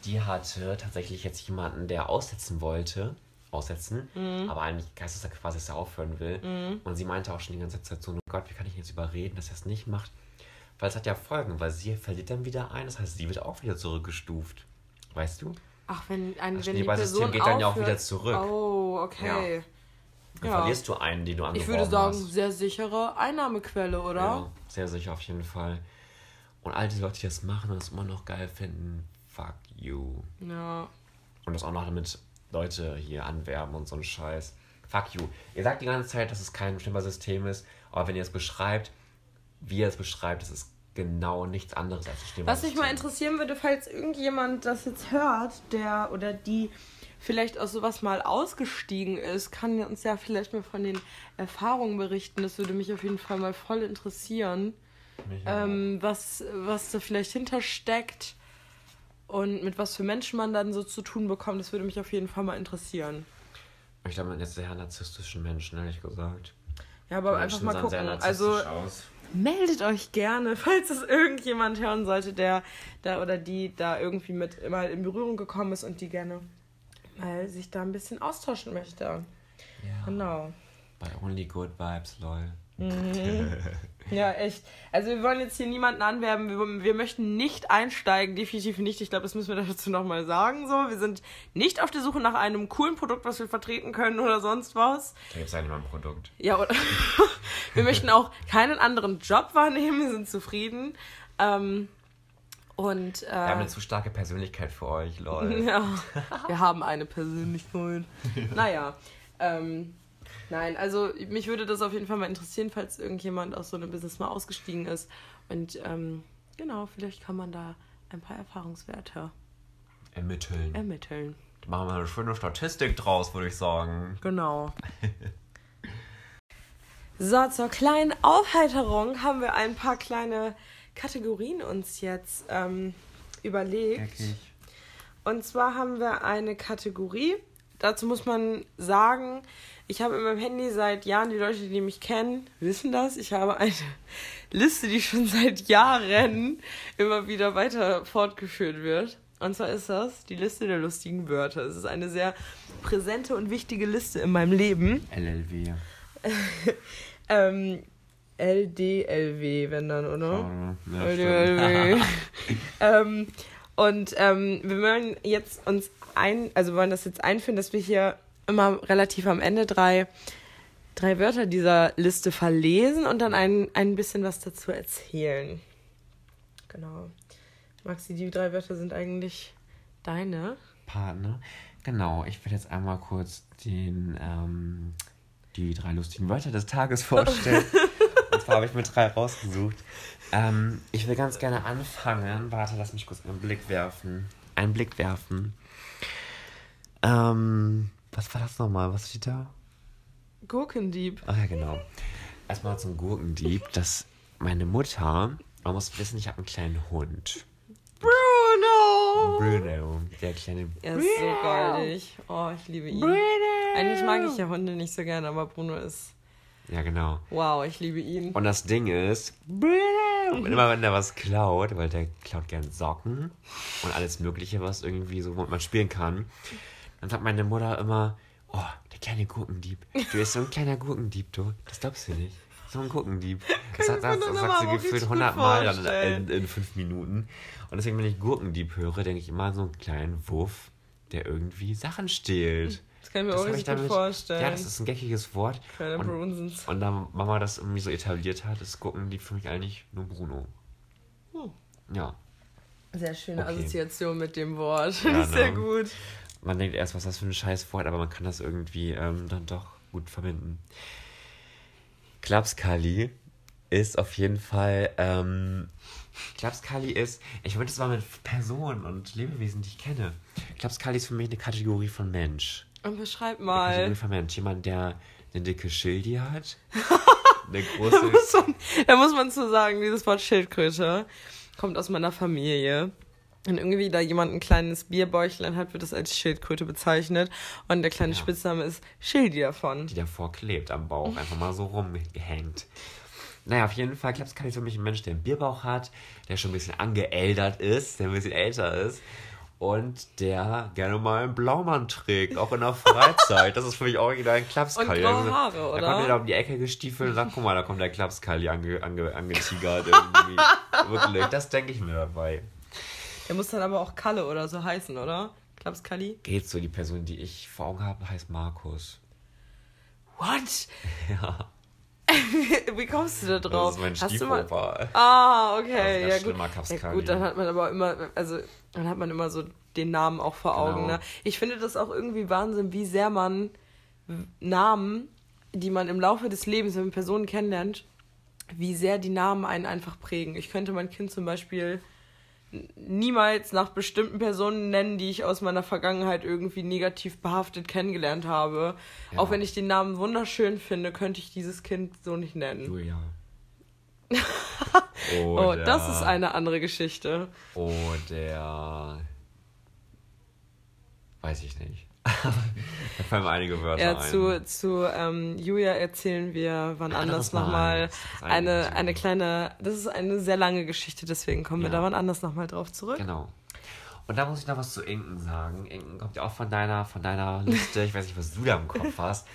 die hatte tatsächlich jetzt jemanden, der aussetzen wollte. Aussetzen, Mhm. aber eigentlich geisteskrank quasi, dass er aufhören will. Und sie meinte auch schon die ganze Zeit so: oh Gott, wie kann ich ihn jetzt überreden, dass er es nicht macht? Weil es hat ja Folgen, weil sie verliert dann wieder ein, das heißt, sie wird auch wieder zurückgestuft. Weißt du? Ach, wenn, ein, Das wenn die Schneeballsystem geht dann ja auch wieder zurück. Oh, okay. Dann Ja. verlierst du einen, den du angeworben Ich würde sagen, hast. sehr sichere Einnahmequelle, oder? Ja, sehr sicher auf jeden Fall. Und all die Leute, die das machen und das immer noch geil finden, fuck you. Ja. Und das auch noch damit Leute hier anwerben und so ein Scheiß. Fuck you. Ihr sagt die ganze Zeit, dass es kein Schneeballsystem ist, aber wenn ihr es beschreibt, wie ihr es beschreibt, das ist genau nichts anderes als ein Was Schneeballsystem. mich mal interessieren würde, falls irgendjemand das jetzt hört, der oder die vielleicht aus sowas mal ausgestiegen ist, kann uns ja vielleicht mal von den Erfahrungen berichten. Das würde mich auf jeden Fall mal voll interessieren, ähm, was, was da vielleicht hintersteckt und mit was für Menschen man dann so zu tun bekommt. Das würde mich auf jeden Fall mal interessieren. Ich glaube, man ist sehr narzisstischen Menschen, ehrlich gesagt. Ja, aber Die einfach Menschen mal gucken. Also aus. Meldet euch gerne, falls es irgendjemand hören sollte, der da oder die da irgendwie mit mal in Berührung gekommen ist und die gerne mal sich da ein bisschen austauschen möchte. Ja. Genau. Bei Only Good Vibes, lol. Ja, echt. Also wir wollen jetzt hier niemanden anwerben. Wir, wir möchten nicht einsteigen, definitiv nicht. Ich glaube, das müssen wir dazu nochmal sagen. So, wir sind nicht auf der Suche nach einem coolen Produkt, was wir vertreten können oder sonst was. Da gibt es ja nicht mal ein Produkt. Ja, oder wir möchten auch keinen anderen Job wahrnehmen. Wir sind zufrieden. Ähm, und äh, Wir haben eine zu starke Persönlichkeit für euch, lol. Ja, wir haben eine Persönlichkeit. Naja, ähm, nein, also mich würde das auf jeden Fall mal interessieren, falls irgendjemand aus so einem Business mal ausgestiegen ist. Und ähm, genau, vielleicht kann man da ein paar Erfahrungswerte Ermitteln. ermitteln. Da machen wir eine schöne Statistik draus, würde ich sagen. Genau. So, zur kleinen Aufheiterung haben wir ein paar kleine Kategorien uns jetzt ähm, überlegt. Und zwar haben wir eine Kategorie. Dazu muss man sagen, ich habe in meinem Handy seit Jahren, die Leute, die mich kennen, wissen das. Ich habe eine Liste, die schon seit Jahren immer wieder weiter fortgeführt wird. Und zwar ist das die Liste der lustigen Wörter. Es ist eine sehr präsente und wichtige Liste in meinem Leben. LLW. Ähm, LDLW, wenn dann, oder? Ja, LDLW. ähm, und ähm, wir wollen jetzt uns ein, also wollen das jetzt einführen, dass wir hier immer relativ am Ende drei, drei Wörter dieser Liste verlesen und dann ein, ein bisschen was dazu erzählen. Genau. Maxi, die drei Wörter sind eigentlich deine. Partner. Genau, ich werde jetzt einmal kurz den, ähm, die drei lustigen Wörter des Tages vorstellen. Und zwar habe ich mir drei rausgesucht. Ähm, ich will ganz gerne anfangen. Warte, lass mich kurz einen Blick werfen. Einen Blick werfen. Ähm, was war das nochmal? Was steht da? Gurkendieb. Ach ja, genau. Erstmal zum Gurkendieb. Das meine Mutter, man muss wissen, ich habe einen kleinen Hund. Bruno! Bruno, der kleine Er ist so goldig. Oh, ich liebe ihn. Eigentlich mag ich ja Hunde nicht so gerne, aber Bruno ist. Ja, genau. Wow, ich liebe ihn. Und das Ding ist, und immer wenn der was klaut, weil der klaut gern Socken und alles Mögliche, was irgendwie so womit man spielen kann, dann sagt meine Mutter immer, oh, der kleine Gurkendieb. Du bist so ein kleiner Gurkendieb, du. Das glaubst du nicht. So ein Gurkendieb. Das, das, das dann sagt sie gefühlt richtig gut 100 Mal dann in, in fünf Minuten. Und deswegen, wenn ich Gurkendieb höre, denke ich immer an so einen kleinen Wuff, der irgendwie Sachen stehlt. Das kann ich mir Das auch richtig gut vorstellen. Ja, das ist ein geckiges Wort. Kleiner und, Brunsens. und da Mama das irgendwie so etabliert hat, ist gucken die für mich eigentlich nur Bruno. Hm. Ja. Sehr schöne Okay. Assoziation mit dem Wort. Ja, sehr ne? gut. Man denkt erst, was das für ein scheiß Wort, aber man kann das irgendwie ähm, dann doch gut verbinden. Klapskali ist auf jeden Fall, ähm, Klapskali ist, ich würde es mal mit Personen und Lebewesen, die ich kenne. Klapskali ist für mich eine Kategorie von Mensch. Und beschreib Eine mal. Kategorie von Mensch. Jemand, der eine dicke Schildi hat. eine Da große. muss, man, da muss man zu sagen, dieses Wort Schildkröte kommt aus meiner Familie. Und irgendwie, da jemand ein kleines Bierbäuchlein hat, wird es als Schildkröte bezeichnet. Und der kleine Ja. Spitzname ist Schildi davon. die davor klebt am Bauch, einfach mal so rumgehängt. Naja, auf jeden Fall, Klapskali ist für mich ein Mensch, der einen Bierbauch hat, der schon ein bisschen angeäldert ist, der ein bisschen älter ist und der gerne mal einen Blaumann trägt, auch in der Freizeit. Das ist für mich auch wieder ein Klapskali. Und graue Haare, Da oder? kommt er da um die Ecke gestiefelt und sagt, guck mal, da kommt der Klapskali ange, ange, angetigert irgendwie. Wirklich, das denke ich mir dabei. Der muss dann aber auch Kalle oder so heißen, oder? Klapskalli? Geht so, die Person, die ich vor Augen habe, heißt Markus. What? Ja, Wie kommst du da das drauf? ist mein Hast du mal... Ah, Das okay, ganz ja gut. ja gut, dann hat man aber immer, also dann hat man immer so den Namen auch vor Augen. Genau. Ne? Ich finde das auch irgendwie Wahnsinn, wie sehr man Namen, die man im Laufe des Lebens, wenn man Personen kennenlernt, wie sehr die Namen einen einfach prägen. Ich könnte mein Kind zum Beispiel niemals nach bestimmten Personen nennen, die ich aus meiner Vergangenheit irgendwie negativ behaftet kennengelernt habe. Ja. Auch wenn ich den Namen wunderschön finde, könnte ich dieses Kind so nicht nennen. Julia. Oh, das ist eine andere Geschichte. Oder. Weiß ich nicht. Da fallen einige Wörter Ja, ein. zu, zu ähm, Julia erzählen wir wann anders nochmal eine, eine kleine, das ist eine sehr lange Geschichte, deswegen kommen wir Ja. da wann anders nochmal drauf zurück. Genau. Und da muss ich noch was zu Inken sagen. Inken kommt ja auch von deiner, von deiner Liste. Ich weiß nicht, was du da im Kopf hast.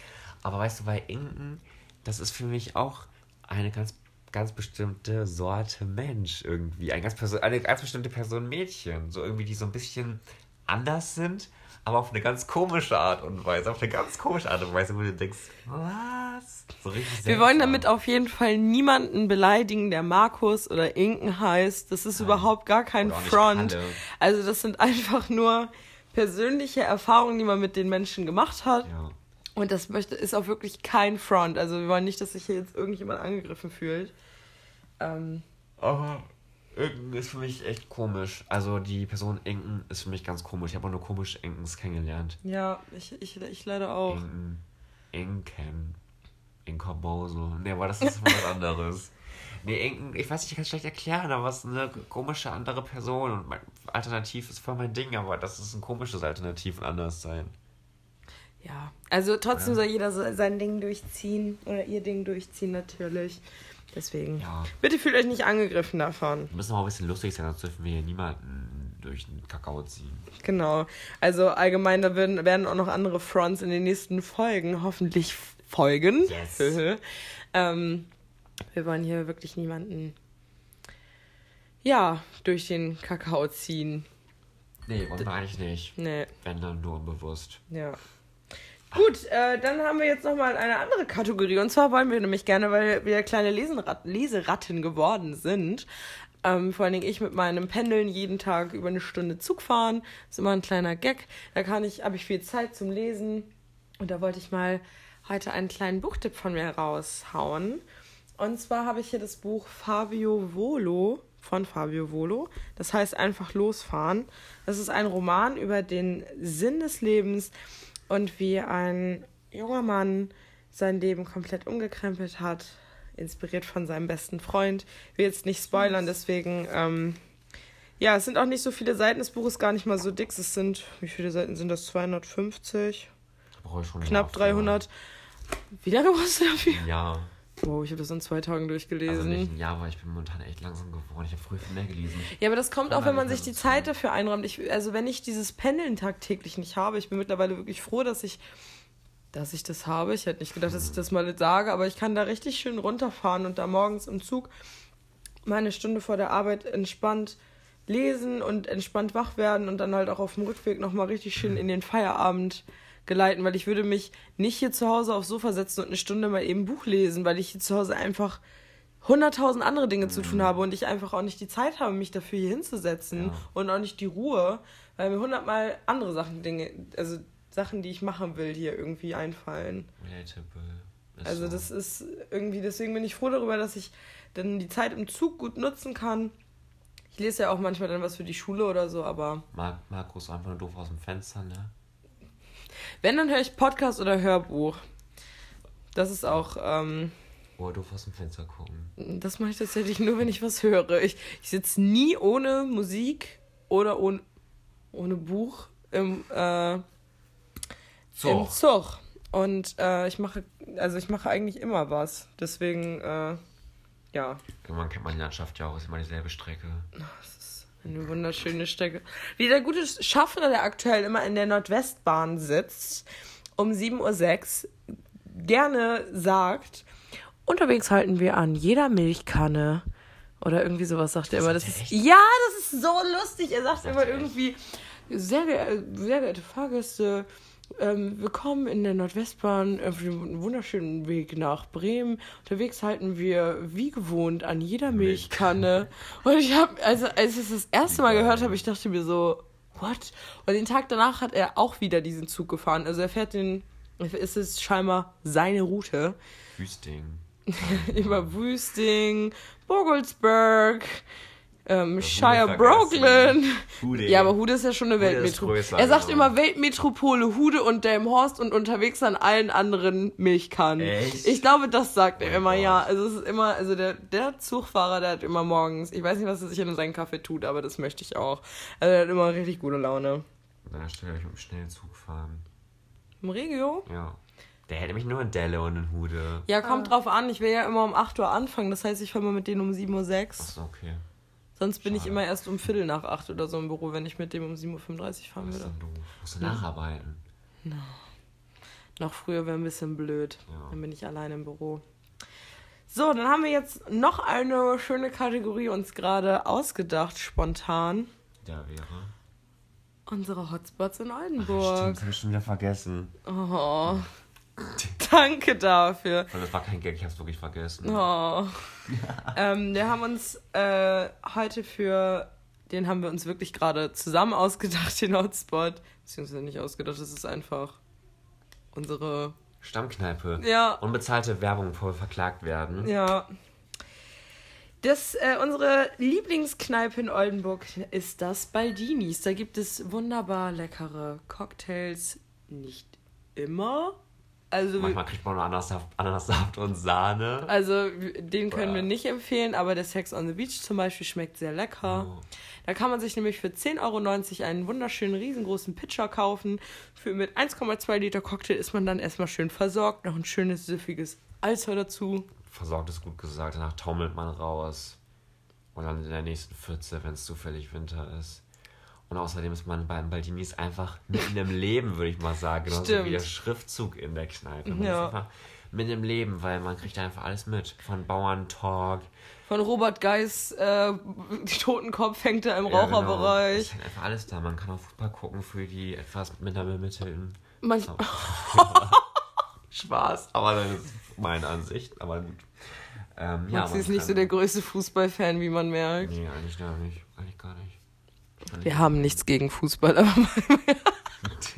Aber weißt du, bei Inken, das ist für mich auch eine ganz, ganz bestimmte Sorte Mensch irgendwie. Eine ganz, Person, eine ganz bestimmte Person Mädchen. So irgendwie, die so ein bisschen anders sind, aber auf eine ganz komische Art und Weise. Auf eine ganz komische Art und Weise, wo du denkst, was? So richtig Wir wollen damit auf jeden Fall niemanden beleidigen, der Markus oder Inken heißt. Das ist Nein. überhaupt gar kein Front. Also das sind einfach nur persönliche Erfahrungen, die man mit den Menschen gemacht hat. Ja. Und das möchte, ist auch wirklich kein Front. Also wir wollen nicht, dass sich hier jetzt irgendjemand angegriffen fühlt. Ähm, Aber Inken ist für mich echt komisch. Also die Person Inken ist für mich ganz komisch. Ich habe auch nur komische Inkens kennengelernt. ja, ich, ich, ich leider auch. Inken, Inken, Inkorboso. Nee, aber das ist was anderes. Nee, Inken, ich weiß nicht, ich kann es schlecht erklären, aber es ist eine komische andere Person. Und mein Alternativ ist voll mein Ding, aber das ist ein komisches Alternativ und anders sein. Ja, also trotzdem Ja. soll jeder sein Ding durchziehen oder ihr Ding durchziehen natürlich. Deswegen. Ja. Bitte fühlt euch nicht angegriffen davon. Wir müssen auch ein bisschen lustig sein, sonst dürfen wir hier niemanden durch den Kakao ziehen. Genau. Also allgemein, da werden, werden auch noch andere Fronts in den nächsten Folgen hoffentlich folgen. Yes. ähm, wir wollen hier wirklich niemanden ja, durch den Kakao ziehen. Nee, wollen wir eigentlich nicht. Nee, Wenn dann nur unbewusst. ja. Gut, äh, dann haben wir jetzt nochmal eine andere Kategorie. Und zwar wollen wir nämlich gerne, weil wir kleine Lesenrat Leseratten geworden sind, ähm, vor allen Dingen ich mit meinem Pendeln jeden Tag über eine Stunde Zug fahren. ist immer ein kleiner Gag. Da kann ich, habe ich viel Zeit zum Lesen. Und da wollte ich mal heute einen kleinen Buchtipp von mir raushauen. Und zwar habe ich hier das Buch Fabio Volo von Fabio Volo. Das heißt einfach losfahren. Das ist ein Roman über den Sinn des Lebens und wie ein junger Mann sein Leben komplett umgekrempelt hat, inspiriert von seinem besten Freund. Ich will jetzt nicht spoilern, deswegen, ähm, ja, es sind auch nicht so viele Seiten. Das Buch ist gar nicht mal so dick. Es sind, wie viele Seiten sind das? 250? Brauche ich schon Knapp Jahr für. 300. Wie lange brauchst du dafür? Ja. Wow, ich habe das in zwei Tagen durchgelesen. Also nicht ein Jahr, weil ich bin momentan echt langsam geworden. Ich habe früher viel mehr gelesen. Ja, aber das kommt auch, wenn man sich die Zeit dafür einräumt. Ich, also wenn ich dieses Pendeln tagtäglich nicht habe, ich bin mittlerweile wirklich froh, dass ich, dass ich das habe. Ich hätte nicht gedacht, dass ich das mal sage, aber ich kann da richtig schön runterfahren und da morgens im Zug meine Stunde vor der Arbeit entspannt lesen und entspannt wach werden und dann halt auch auf dem Rückweg nochmal richtig schön in den Feierabend geleiten, weil ich würde mich nicht hier zu Hause aufs Sofa setzen und eine Stunde mal eben Buch lesen, weil ich hier zu Hause einfach hunderttausend andere Dinge zu tun habe und ich einfach auch nicht die Zeit habe, mich dafür hier hinzusetzen Ja. und auch nicht die Ruhe, weil mir hundertmal andere Sachen, Dinge, also Sachen, die ich machen will, hier irgendwie einfallen. Relatable. Ist also so. das ist irgendwie, deswegen bin ich froh darüber, dass ich dann die Zeit im Zug gut nutzen kann. Ich lese ja auch manchmal dann was für die Schule oder so, aber Mar Markus einfach nur doof aus dem Fenster, ne? Wenn, dann höre ich Podcast oder Hörbuch. Das ist auch, ähm, Oder doof aus dem Fenster gucken. das mache ich tatsächlich nur, wenn ich was höre. Ich, ich sitze nie ohne Musik oder ohne, ohne Buch im, äh, im So. Zug. Und äh, ich mache, also ich mache eigentlich immer was. Deswegen, äh, ja, Man kennt meine Landschaft ja auch, ist immer dieselbe Strecke. Eine wunderschöne Strecke. Wie der gute Schaffner, der aktuell immer in der Nordwestbahn sitzt, um 7.06 Uhr gerne sagt, unterwegs halten wir an jeder Milchkanne. Oder irgendwie sowas sagt er immer. Das ist, ja, das ist so lustig. Er sagt, immer er irgendwie, sehr, sehr geehrte Fahrgäste, ähm, willkommen in der Nordwestbahn auf dem wunderschönen Weg nach Bremen. Unterwegs halten wir wie gewohnt an jeder Milchkanne. Und ich habe, also als ich es das erste Mal gehört habe, ich dachte mir so, what? Und den Tag danach hat er auch wieder diesen Zug gefahren. Also er fährt den, es ist scheinbar seine Route. Wüsting. Über Wüsting, Vogelsberg, ähm, Shire. Brooklyn. Hude. Ja, aber Hude ist ja schon eine Weltmetropole. Er sagt genau. immer Weltmetropole, Hude und Delmhorst und unterwegs an allen anderen Milchkannen. Echt? Ich glaube, das sagt er Mein immer, Gott. ja. Also es ist immer, also der, der Zugfahrer, der hat immer morgens, ich weiß nicht, was er sich in seinen Kaffee tut, aber das möchte ich auch. Also der hat immer richtig gute Laune. Stelle würde ich mit dem schnellen Zug fahren. Im Regio? Ja. Der hätte mich nur in Delle und in Hude. Ja, kommt drauf an. Ich will ja immer um 8 Uhr anfangen. Das heißt, ich fahre mal mit denen um 7.06 Uhr. Achso, okay. Sonst bin ich Schade. immer erst um Viertel nach 8 oder so im Büro, wenn ich mit dem um 7.35 Uhr fahren würde. Musst du nacharbeiten. Noch früher wäre ein bisschen blöd. Ja. Dann bin ich alleine im Büro. So, dann haben wir jetzt noch eine schöne Kategorie uns gerade ausgedacht, spontan. Der wäre. Unsere Hotspots in Stimmt, Oldenburg. das hab ich schon wieder vergessen. Oh. Danke dafür. Das war kein Gag, ich hab's wirklich vergessen. Oh. ähm, wir haben uns äh, heute für, den haben wir uns wirklich gerade zusammen ausgedacht, den Hotspot. Beziehungsweise nicht ausgedacht, das ist einfach unsere. Stammkneipe. Ja, Unbezahlte Werbung, bevor wir verklagt werden. ja. Das, äh, unsere Lieblingskneipe in Oldenburg ist das Baldinis. Da gibt es wunderbar leckere Cocktails. Nicht immer. Also, Manchmal kriegt man nur Ananassaft, Ananassaft und Sahne. Also, den können wir Boah. nicht empfehlen, aber der Sex on the Beach zum Beispiel schmeckt sehr lecker. Oh. Da kann man sich nämlich für 10,90 Euro einen wunderschönen, riesengroßen Pitcher kaufen. Für mit 1,2 Liter Cocktail ist man dann erstmal schön versorgt. Noch ein schönes, süffiges Alter dazu. Versorgt ist gut gesagt, danach taumelt man raus. Und dann in der nächsten Pfütze, wenn es zufällig Winter ist. Und außerdem ist man beim Baldinis einfach mitten im Leben, würde ich mal sagen. Genauso Stimmt. wie der Schriftzug in der Kneipe. Man Ja. ist einfach mitten im Leben, weil man kriegt einfach alles mit. Von Bauerntalk. Von Robert Geis, äh, die Totenkopf hängt er im Ja, genau. Raucherbereich. Es ist halt einfach alles da. Man kann auch Fußball gucken für die etwas minder bemittelten. Manch Spaß, aber das ist meine Ansicht. Aber gut. Ähm, ja, man ist nicht so der größte Fußballfan, wie man merkt. Nee, eigentlich gar nicht. Eigentlich gar nicht. Wir haben nichts gegen Fußball, aber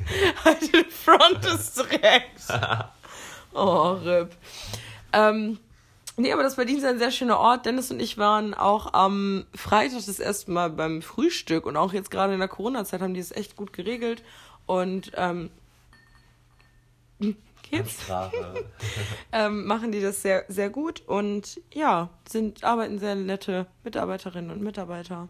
halt den Front ist direkt. Oh, RIP. Ähm, nee, aber das Berlin ist ein sehr schöner Ort. Dennis und ich waren auch am Freitag das erste Mal beim Frühstück und auch jetzt gerade in der Corona-Zeit haben die es echt gut geregelt. Und ähm? Sprache. ähm, machen die das sehr, sehr gut und ja, sind, arbeiten sehr nette Mitarbeiterinnen und Mitarbeiter.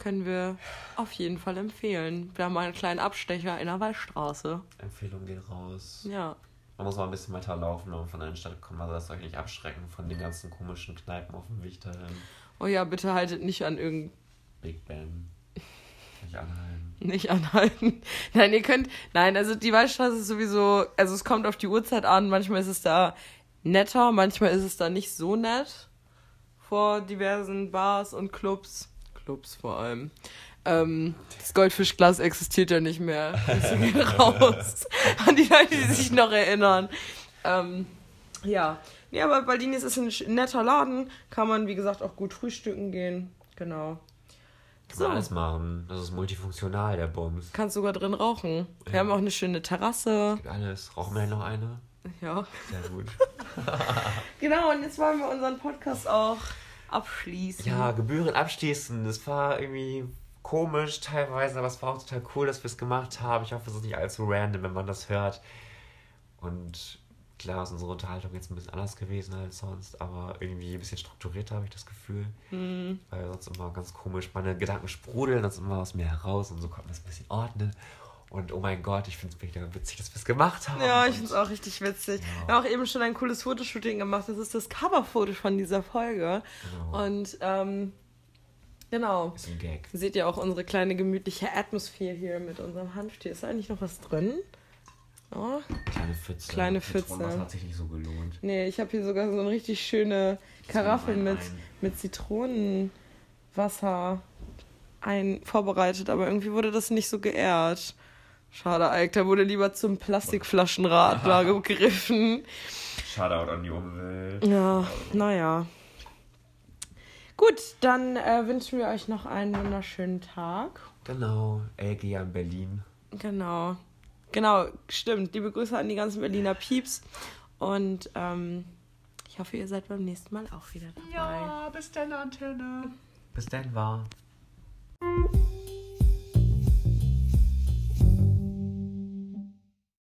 Können wir auf jeden Fall empfehlen. Wir haben einen kleinen Abstecher in der Wallstraße. Empfehlung geht raus. Ja. Man muss mal ein bisschen weiter laufen, um von der Innenstadt zu kommen. Also lasst euch nicht abschrecken von den ganzen komischen Kneipen auf dem Weg dahin. Oh ja, bitte haltet nicht an irgend Big Ben. Nicht anhalten. nicht anhalten. Nein, ihr könnt. Nein, also die Wallstraße ist sowieso. Also es kommt auf die Uhrzeit an. Manchmal ist es da netter, manchmal ist es da nicht so nett. Vor diversen Bars und Clubs. Clubs vor allem. Ähm, das Goldfischglas existiert ja nicht mehr. Geht raus. An die Leute, die sich noch erinnern. Ähm, ja. Nee, aber Baldinis ist ein netter Laden. Kann man, wie gesagt, auch gut frühstücken gehen. Genau. Kann So. man alles machen. Das ist multifunktional, der Bums. Kannst sogar drin rauchen. Wir Ja. haben auch eine schöne Terrasse. Geht alles. Rauchen wir noch eine? Ja. Sehr gut. Genau, und jetzt wollen wir unseren Podcast auch abschließen. Ja, Gebühren abschließen. Das war irgendwie komisch teilweise, aber es war auch total cool, dass wir es gemacht haben. Ich hoffe, es ist nicht allzu random, wenn man das hört. Und klar ist unsere Unterhaltung jetzt ein bisschen anders gewesen als sonst, aber irgendwie ein bisschen strukturierter habe ich das Gefühl. Mhm. Weil sonst immer ganz komisch, meine Gedanken sprudeln sonst immer aus mir heraus und so konnte man es ein bisschen ordnen. Und oh mein Gott, ich finde es mega witzig, dass wir es gemacht haben. Ja, ich finde es auch richtig witzig. Ja. Wir haben auch eben schon ein cooles Fotoshooting gemacht. Das ist das Coverfoto von dieser Folge. Genau. Und ähm, genau. Ist ein Gag. Seht ihr auch unsere kleine gemütliche Atmosphäre hier mit unserem Hanftee. Ist da eigentlich noch was drin? Oh. Kleine Pfütze. Kleine Pfütze. hat sich nicht so gelohnt. Nee, ich habe hier sogar so eine richtig schöne Karaffe Ein- mit, mit Zitronenwasser ein, vorbereitet, aber irgendwie wurde das nicht so geehrt. Schade, Alk, da wurde lieber zum Plastikflaschenradler gegriffen. Shoutout an die Umwelt. Ja, naja. Gut, dann äh, wünschen wir euch noch einen wunderschönen Tag. Genau, LG an Berlin. Genau. Genau, stimmt. Liebe Grüße an die ganzen Berliner Pieps. Und ähm, ich hoffe, ihr seid beim nächsten Mal auch wieder dabei. bis dann, Antenne. Bis dann, war.